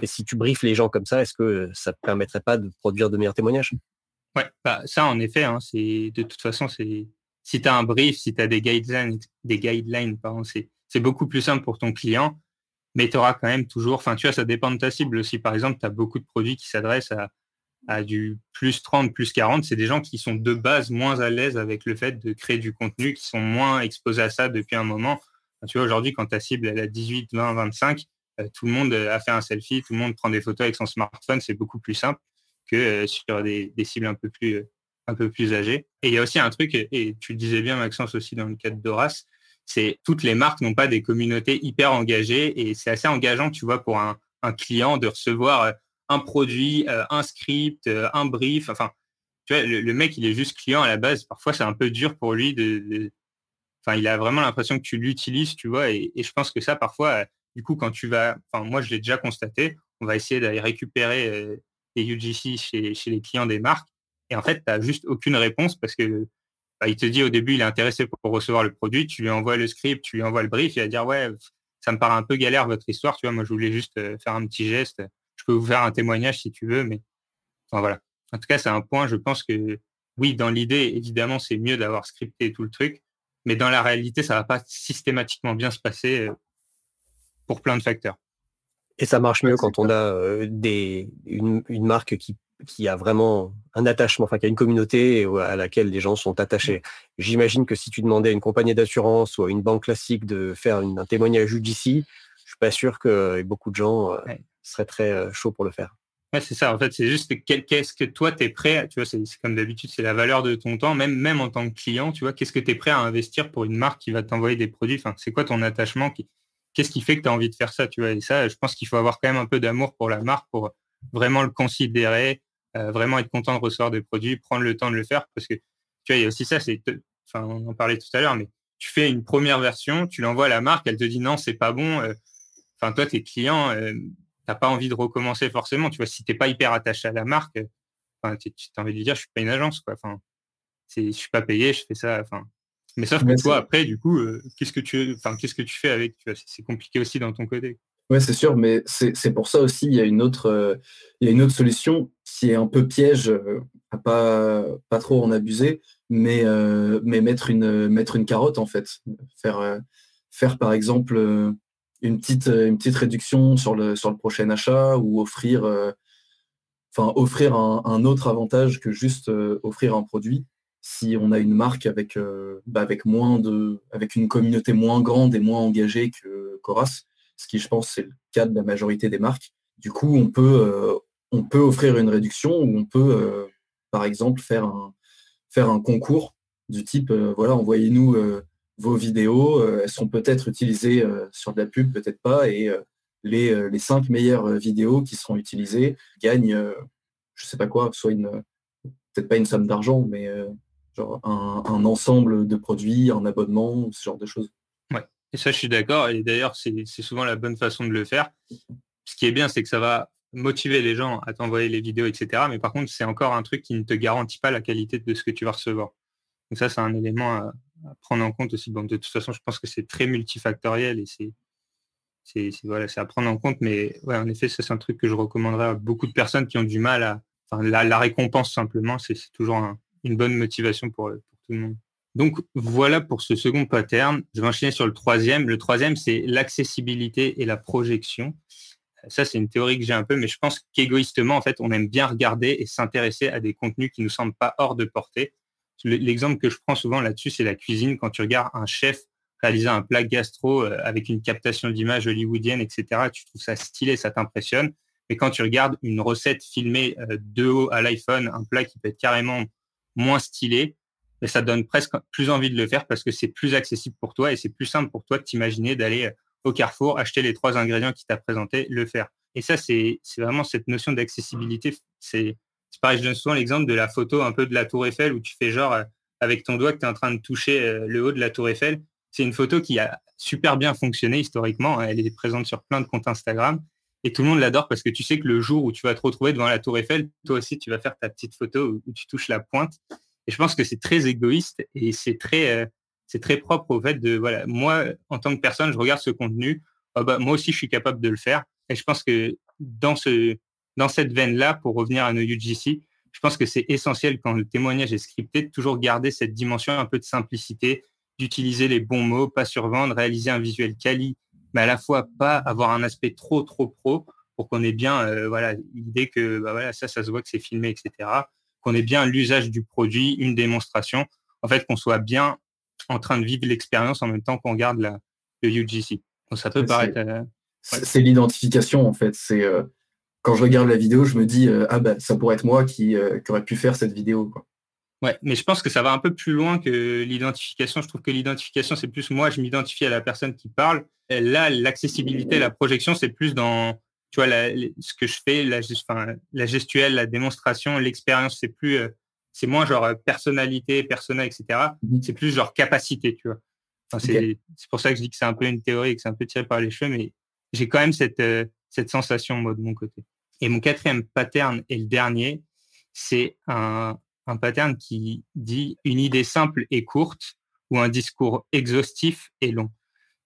Et si tu briefes les gens comme ça, est-ce que ça ne permettrait pas de produire de meilleurs témoignages? Ouais, bah, ça en effet, hein, c'est de toute façon, c'est si tu as un brief, si tu as des guidelines, des guidelines, c'est beaucoup plus simple pour ton client, mais tu auras quand même toujours, enfin tu vois, ça dépend de ta cible aussi. Par exemple, tu as beaucoup de produits qui s'adressent à, du plus 30, plus 40, c'est des gens qui sont de base moins à l'aise avec le fait de créer du contenu, qui sont moins exposés à ça depuis un moment. tu vois, aujourd'hui, quand ta cible elle a 18, 20, 25, euh, tout le monde a fait un selfie, tout le monde prend des photos avec son smartphone, c'est beaucoup plus simple que euh, sur des, cibles un peu plus euh. Et il y a aussi un truc, et tu le disais bien Maxence aussi dans le cadre d'Horace, c'est toutes les marques n'ont pas des communautés hyper engagées et c'est assez engageant, tu vois, pour un, client de recevoir un produit, un script, un brief. Enfin, tu vois, le, mec, il est juste client à la base. Parfois, c'est un peu dur pour lui de, enfin, il a vraiment l'impression que tu l'utilises, tu vois. Et, je pense que ça, parfois, du coup, quand tu vas, enfin, moi, je l'ai déjà constaté, on va essayer d'aller récupérer des UGC chez, chez les clients des marques. Et en fait, tu n'as juste aucune réponse parce que bah, il te dit au début, il est intéressé pour, recevoir le produit, tu lui envoies le script, tu lui envoies le brief, il va dire ouais, ça me paraît un peu galère votre histoire, tu vois, moi je voulais juste euh, faire un petit geste, je peux vous faire un témoignage si tu veux, mais enfin voilà. En tout cas, c'est un point, je pense que oui, dans l'idée, évidemment, c'est mieux d'avoir scripté tout le truc, mais dans la réalité, ça va pas systématiquement bien se passer euh, pour plein de facteurs. Et ça marche mieux quand on a euh, des, une, une marque qui qui a vraiment un attachement, enfin qui a une communauté à laquelle les gens sont attachés. J'imagine que si tu demandais à une compagnie d'assurance ou à une banque classique de faire un témoignage judiciaire, je suis pas sûr que beaucoup de gens euh, seraient très euh, chauds pour le faire. Ouais, c'est ça. En fait, c'est juste qu'est-ce que toi, tu es prêt, tu vois, c'est comme d'habitude, c'est la valeur de ton temps, même, même en tant que client, tu vois, qu'est-ce que tu es prêt à investir pour une marque qui va t'envoyer des produits? Enfin, C'est quoi ton attachement Qu'est-ce qui fait que tu as envie de faire ça, tu vois? Et ça, je pense qu'il faut avoir quand même un peu d'amour pour la marque pour vraiment le considérer, euh, vraiment être content de recevoir des produits, prendre le temps de le faire parce que tu vois, il y a aussi ça, c'est, enfin, on en parlait tout à l'heure, mais tu fais une première version, tu l'envoies à la marque, elle te dit non, c'est pas bon. Euh, enfin, toi, tes clients, euh, t'as pas envie de recommencer forcément. Tu vois, si t'es pas hyper attaché à la marque, enfin, tu as envie de dire, je suis pas une agence, quoi. Enfin, c'est, je suis pas payé, je fais ça. Enfin, mais sauf que toi, après, du coup, qu'est-ce que tu, enfin, qu'est-ce que tu fais avec c'est compliqué aussi dans ton côté. Oui, c'est sûr, mais c'est pour ça aussi, il y a une autre, euh, il y a une autre solution qui est un peu piège, euh, à pas, pas trop en abuser, mais, euh, mais mettre, une, mettre une carotte en fait. Faire, faire par exemple une petite, une petite réduction sur le, sur le prochain achat ou offrir, offrir un, autre avantage que juste offrir un produit. Si on a une marque avec, bah, avec, moins de, avec une communauté moins grande et moins engagée que Coras, ce qui, je pense, c'est le cas de la majorité des marques. Du coup, on peut, euh, on peut offrir une réduction ou on peut, euh, par exemple, faire un, concours du type, euh, voilà, envoyez-nous vos vidéos, elles sont peut-être utilisées sur de la pub, peut-être pas, et les, les cinq meilleures vidéos qui seront utilisées gagnent, je sais pas quoi, soit peut-être pas une somme d'argent, mais un, un, ensemble de produits, un abonnement, ce genre de choses. Et ça, je suis d'accord. Et d'ailleurs, c'est souvent la bonne façon de le faire. Ce qui est bien, c'est que ça va motiver les gens à t'envoyer les vidéos, etc. Mais par contre, c'est encore un truc qui ne te garantit pas la qualité de ce que tu vas recevoir. Donc ça, c'est un élément à, prendre en compte aussi. Bon, de toute façon, je pense que c'est très multifactoriel et c'est à prendre en compte. Mais ouais, en effet, ça, c'est un truc que je recommanderais à beaucoup de personnes qui ont du mal à... Enfin, la, récompense, simplement, c'est toujours une bonne motivation pour tout le monde. Donc voilà pour ce second pattern. Je vais enchaîner sur le troisième. Le troisième, c'est l'accessibilité et la projection. Ça, c'est une théorie que j'ai un peu, mais je pense qu'égoïstement, en fait, on aime bien regarder et s'intéresser à des contenus qui nous semblent pas hors de portée. L'exemple que je prends souvent là-dessus, c'est la cuisine. Quand tu regardes un chef réaliser un plat gastro euh, avec une captation d'image hollywoodienne, etc., tu trouves ça stylé, ça t'impressionne. Mais quand tu regardes une recette filmée euh, de haut à l'iPhone, un plat qui peut être carrément moins stylé, mais ça donne presque plus envie de le faire parce que c'est plus accessible pour toi et c'est plus simple pour toi de t'imaginer d'aller euh, au Carrefour, acheter les trois ingrédients qui t'a présenté, le faire. Et ça, c'est vraiment cette notion d'accessibilité. C'est pareil, je donne souvent l'exemple de la photo un peu de la tour Eiffel où tu fais genre euh, avec ton doigt que tu es en train de toucher euh, le haut de la tour Eiffel. C'est une photo qui a super bien fonctionné historiquement. Elle est présente sur plein de comptes Instagram. Et tout le monde l'adore parce que tu sais que le jour où tu vas te retrouver devant la tour Eiffel, toi aussi, tu vas faire ta petite photo où tu touches la pointe. Et je pense que c'est très égoïste et c'est très, euh, c'est très propre au fait de, voilà, moi, en tant que personne, je regarde ce contenu, oh bah, moi aussi, je suis capable de le faire. Et je pense que dans ce, dans cette veine-là, pour revenir à nos UGC, je pense que c'est essentiel quand le témoignage est scripté de toujours garder cette dimension un peu de simplicité, d'utiliser les bons mots, pas survendre, réaliser un visuel quali, mais à la fois pas avoir un aspect trop trop pro pour qu'on ait bien euh, voilà l'idée que bah voilà ça ça se voit que c'est filmé etc qu'on ait bien l'usage du produit, une démonstration, en fait, qu'on soit bien en train de vivre l'expérience en même temps qu'on garde la, le UGC. Donc ça peut paraître. Euh, c'est l'identification en fait. C'est euh, quand je regarde la vidéo, je me dis euh, ah ben ça pourrait être moi qui, aurait pu faire cette vidéo. Quoi. Ouais, mais je pense que ça va un peu plus loin que l'identification. Je trouve que l'identification, c'est plus moi, je m'identifie à la personne qui parle. là, l'accessibilité, la projection, c'est plus dans tu vois, ce que je fais, la, la gestuelle, la démonstration, l'expérience, c'est plus, euh, c'est moins genre personnalité, persona, etc. Mmh c'est plus genre capacité, tu vois. c'est pour ça que je dis que c'est un peu une théorie et que c'est un peu tiré par les cheveux, mais j'ai quand même cette, cette sensation moi de mon côté. Et mon quatrième pattern et le dernier, c'est un, un pattern qui dit une idée simple et courte ou un discours exhaustif et long.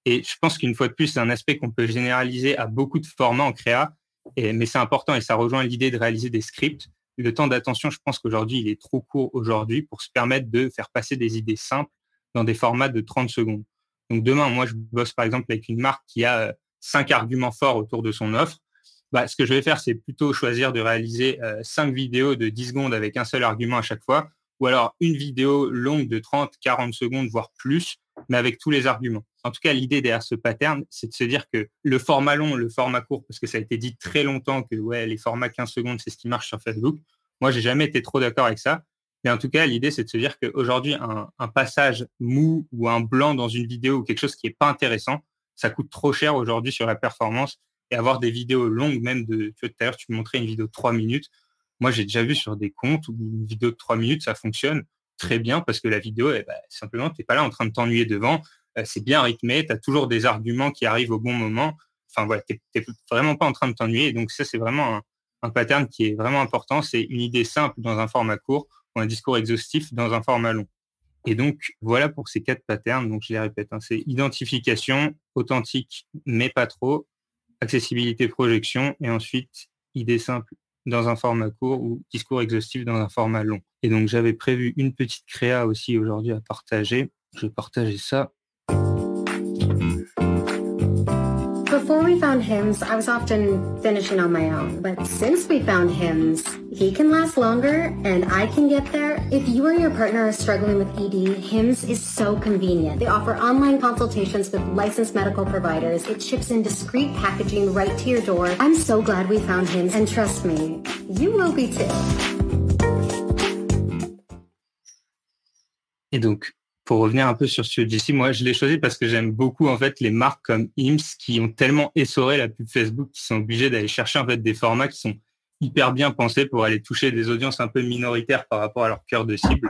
Et je pense qu'une fois de plus, c'est un aspect qu'on peut généraliser à beaucoup de formats en créa, mais c'est important et ça rejoint l'idée de réaliser des scripts. Le temps d'attention, je pense qu'aujourd'hui, il est trop court aujourd'hui pour se permettre de faire passer des idées simples dans des formats de 30 secondes. Donc demain, moi, je bosse par exemple avec une marque qui a euh, cinq arguments forts autour de son offre. Bah, ce que je vais faire, c'est plutôt choisir de réaliser euh, cinq vidéos de 10 secondes avec un seul argument à chaque fois, ou alors une vidéo longue de 30, 40 secondes, voire plus, mais avec tous les arguments. En tout cas, l'idée derrière ce pattern, c'est de se dire que le format long, le format court, parce que ça a été dit très longtemps que ouais, les formats 15 secondes, c'est ce qui marche sur Facebook. Moi, j'ai jamais été trop d'accord avec ça. Mais en tout cas, l'idée, c'est de se dire qu'aujourd'hui, un, passage mou ou un blanc dans une vidéo ou quelque chose qui n'est pas intéressant, ça coûte trop cher aujourd'hui sur la performance et avoir des vidéos longues, même de, tu vois, tout à l'heure, tu me montrais une vidéo de trois minutes. Moi, j'ai déjà vu sur des comptes où une vidéo de trois minutes, ça fonctionne très bien parce que la vidéo, eh ben, simplement, tu n'es pas là en train de t'ennuyer devant. Euh, c'est bien rythmé, tu as toujours des arguments qui arrivent au bon moment. Enfin, voilà, tu n'es vraiment pas en train de t'ennuyer. Donc, ça, c'est vraiment un, pattern qui est vraiment important. C'est une idée simple dans un format court ou un discours exhaustif dans un format long. Et donc, voilà pour ces quatre patterns. Donc, je les répète, hein, c'est identification, authentique, mais pas trop, accessibilité projection, et ensuite idée simple dans un format court ou discours exhaustif dans un format long. Et donc j'avais prévu une petite créa aussi aujourd'hui à partager. Je vais partager ça. Before we found hymns, I was often finishing on my own. But since we found hymns, he can last longer and I can get there. If you or your partner are struggling with ED, hymns is so convenient. They offer online consultations with licensed medical providers. It ships in discreet packaging right to your door. I'm so glad we found hymns and trust me, you will be too. Et donc, pour revenir un peu sur ce UGC, moi, je l'ai choisi parce que j'aime beaucoup en fait les marques comme IMS qui ont tellement essoré la pub Facebook qu'ils sont obligés d'aller chercher en fait des formats qui sont hyper bien pensés pour aller toucher des audiences un peu minoritaires par rapport à leur cœur de cible.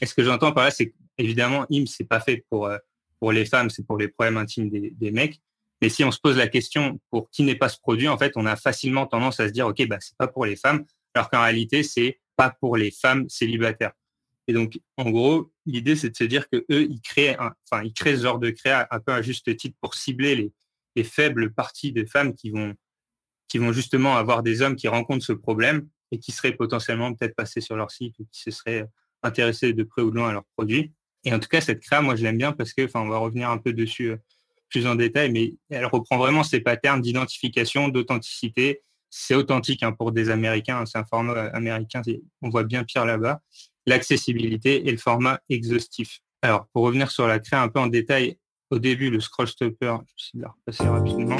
Et ce que j'entends par là, c'est qu'évidemment, IMS, c'est pas fait pour, euh, pour les femmes, c'est pour les problèmes intimes des, des mecs. Mais si on se pose la question pour qui n'est pas ce produit, en fait, on a facilement tendance à se dire, OK, bah, c'est pas pour les femmes, alors qu'en réalité, c'est pas pour les femmes célibataires. Et donc, en gros, l'idée, c'est de se dire que eux, ils créent, enfin, ils créent ce genre de créa un peu à juste titre pour cibler les, les faibles parties de femmes qui vont, qui vont justement avoir des hommes qui rencontrent ce problème et qui seraient potentiellement peut-être passés sur leur site ou qui se seraient intéressés de près ou de loin à leurs produits. Et en tout cas, cette créa, moi, je l'aime bien parce que, enfin, on va revenir un peu dessus euh, plus en détail, mais elle reprend vraiment ces patterns d'identification, d'authenticité. C'est authentique hein, pour des Américains, hein, c'est un format américain, on voit bien pire là-bas l'accessibilité et le format exhaustif. Alors, pour revenir sur la créa un peu en détail, au début, le scroll stopper, je vais essayer de la repasser rapidement.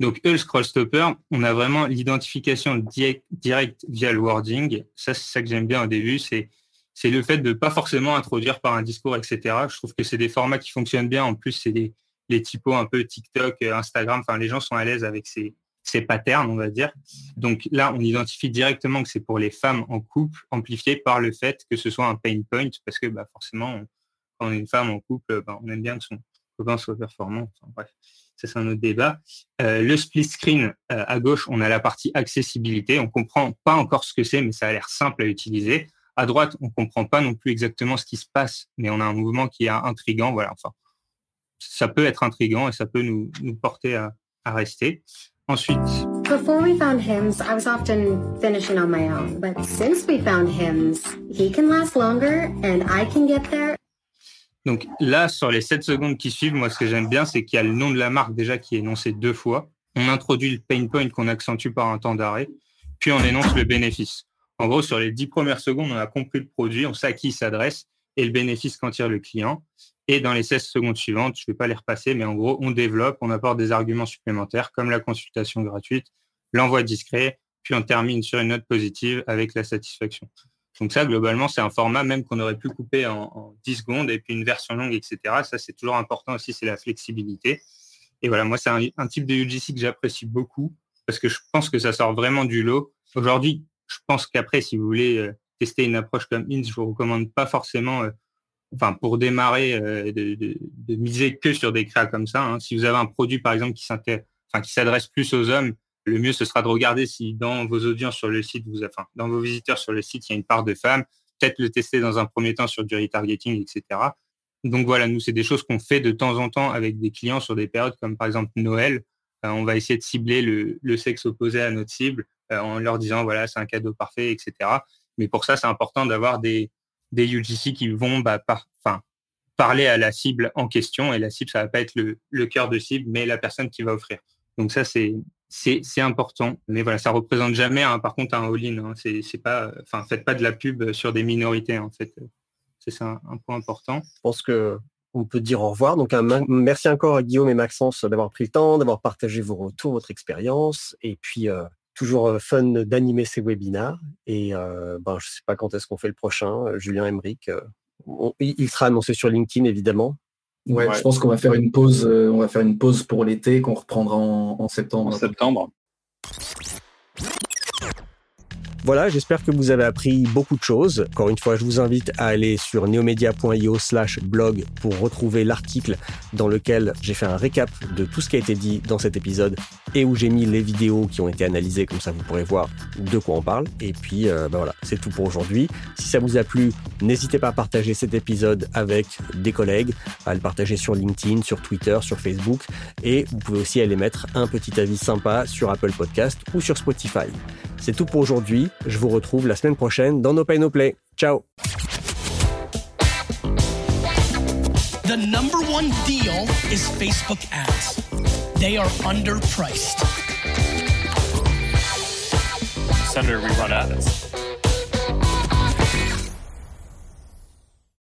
Donc, eux, le scroll stopper, on a vraiment l'identification directe via le wording. Ça, c'est ça que j'aime bien au début, c'est le fait de pas forcément introduire par un discours, etc. Je trouve que c'est des formats qui fonctionnent bien. En plus, c'est des les typos un peu TikTok, Instagram. Enfin, les gens sont à l'aise avec ces, ces patterns, on va dire. Donc là, on identifie directement que c'est pour les femmes en couple, amplifié par le fait que ce soit un pain point, parce que bah, forcément, quand on est une femme en couple, bah, on aime bien que son copain soit performant. bref, ça c'est un autre débat. Euh, le split screen, euh, à gauche, on a la partie accessibilité. On comprend pas encore ce que c'est, mais ça a l'air simple à utiliser. À droite, on comprend pas non plus exactement ce qui se passe, mais on a un mouvement qui est intrigant. Voilà, enfin, ça peut être intrigant et ça peut nous, nous porter à, à rester. Ensuite. Before we found hymns, I was often finishing on my own. But since we found hymns, he can last longer and I can get there. Donc là, sur les 7 secondes qui suivent, moi, ce que j'aime bien, c'est qu'il y a le nom de la marque déjà qui est énoncé deux fois. On introduit le pain point qu'on accentue par un temps d'arrêt, puis on énonce le bénéfice. En gros, sur les 10 premières secondes, on a compris le produit, on sait à qui il s'adresse et le bénéfice qu'en tire le client. Et dans les 16 secondes suivantes, je ne vais pas les repasser, mais en gros, on développe, on apporte des arguments supplémentaires comme la consultation gratuite, l'envoi discret, puis on termine sur une note positive avec la satisfaction. Donc ça, globalement, c'est un format même qu'on aurait pu couper en, 10 secondes et puis une version longue, etc. Ça, c'est toujours important aussi, c'est la flexibilité. Et voilà, moi, c'est un, type de UGC que j'apprécie beaucoup parce que je pense que ça sort vraiment du lot. Aujourd'hui, je pense qu'après, si vous voulez euh, tester une approche comme INS, je vous recommande pas forcément, euh, enfin, pour démarrer, euh, de, miser que sur des créas comme ça. Hein. Si vous avez un produit, par exemple, qui s'adresse plus aux hommes, le mieux, ce sera de regarder si dans vos audiences sur le site, vous, enfin, dans vos visiteurs sur le site, il y a une part de femmes. Peut-être le tester dans un premier temps sur du retargeting, etc. Donc voilà, nous, c'est des choses qu'on fait de temps en temps avec des clients sur des périodes comme par exemple Noël. Euh, on va essayer de cibler le, sexe opposé à notre cible euh, en leur disant, voilà, c'est un cadeau parfait, etc. Mais pour ça, c'est important d'avoir des, des UGC qui vont bah, parler à la cible en question. Et la cible, ça va pas être le, le cœur de cible, mais la personne qui va offrir. Donc ça, c'est c'est important. Mais voilà, ça représente jamais, par contre, un all-in. Hein. C'est pas, faites pas de la pub sur des minorités, en fait. C'est un, un, point important. Je pense que on peut dire au revoir. Donc, un, merci encore à Guillaume et Maxence d'avoir pris le temps, d'avoir partagé vos retours, votre expérience. Et puis, euh, toujours fun d'animer ces webinars. Et euh, ben, je ne sais pas quand est-ce qu'on fait le prochain. Julien Emmerich, il sera annoncé sur LinkedIn, évidemment. Ouais, je pense qu'on va faire une pause. on va faire une pause pour l'été qu'on reprendra en, en septembre. En septembre. Voilà, j'espère que vous avez appris beaucoup de choses. Encore une fois, je vous invite à aller sur neomedia.io slash blog pour retrouver l'article dans lequel j'ai fait un récap de tout ce qui a été dit dans cet épisode et où j'ai mis les vidéos qui ont été analysées, comme ça vous pourrez voir de quoi on parle. Et puis, euh, ben voilà, c'est tout pour aujourd'hui. Si ça vous a plu, n'hésitez pas à partager cet épisode avec des collègues, à le partager sur LinkedIn, sur Twitter, sur Facebook. Et vous pouvez aussi aller mettre un petit avis sympa sur Apple Podcast ou sur Spotify. C'est tout pour aujourd'hui. Je vous retrouve la semaine prochaine dans No Pay No Play. Ciao. The number one deal is Facebook ads. They are underpriced. Senator, we run ads.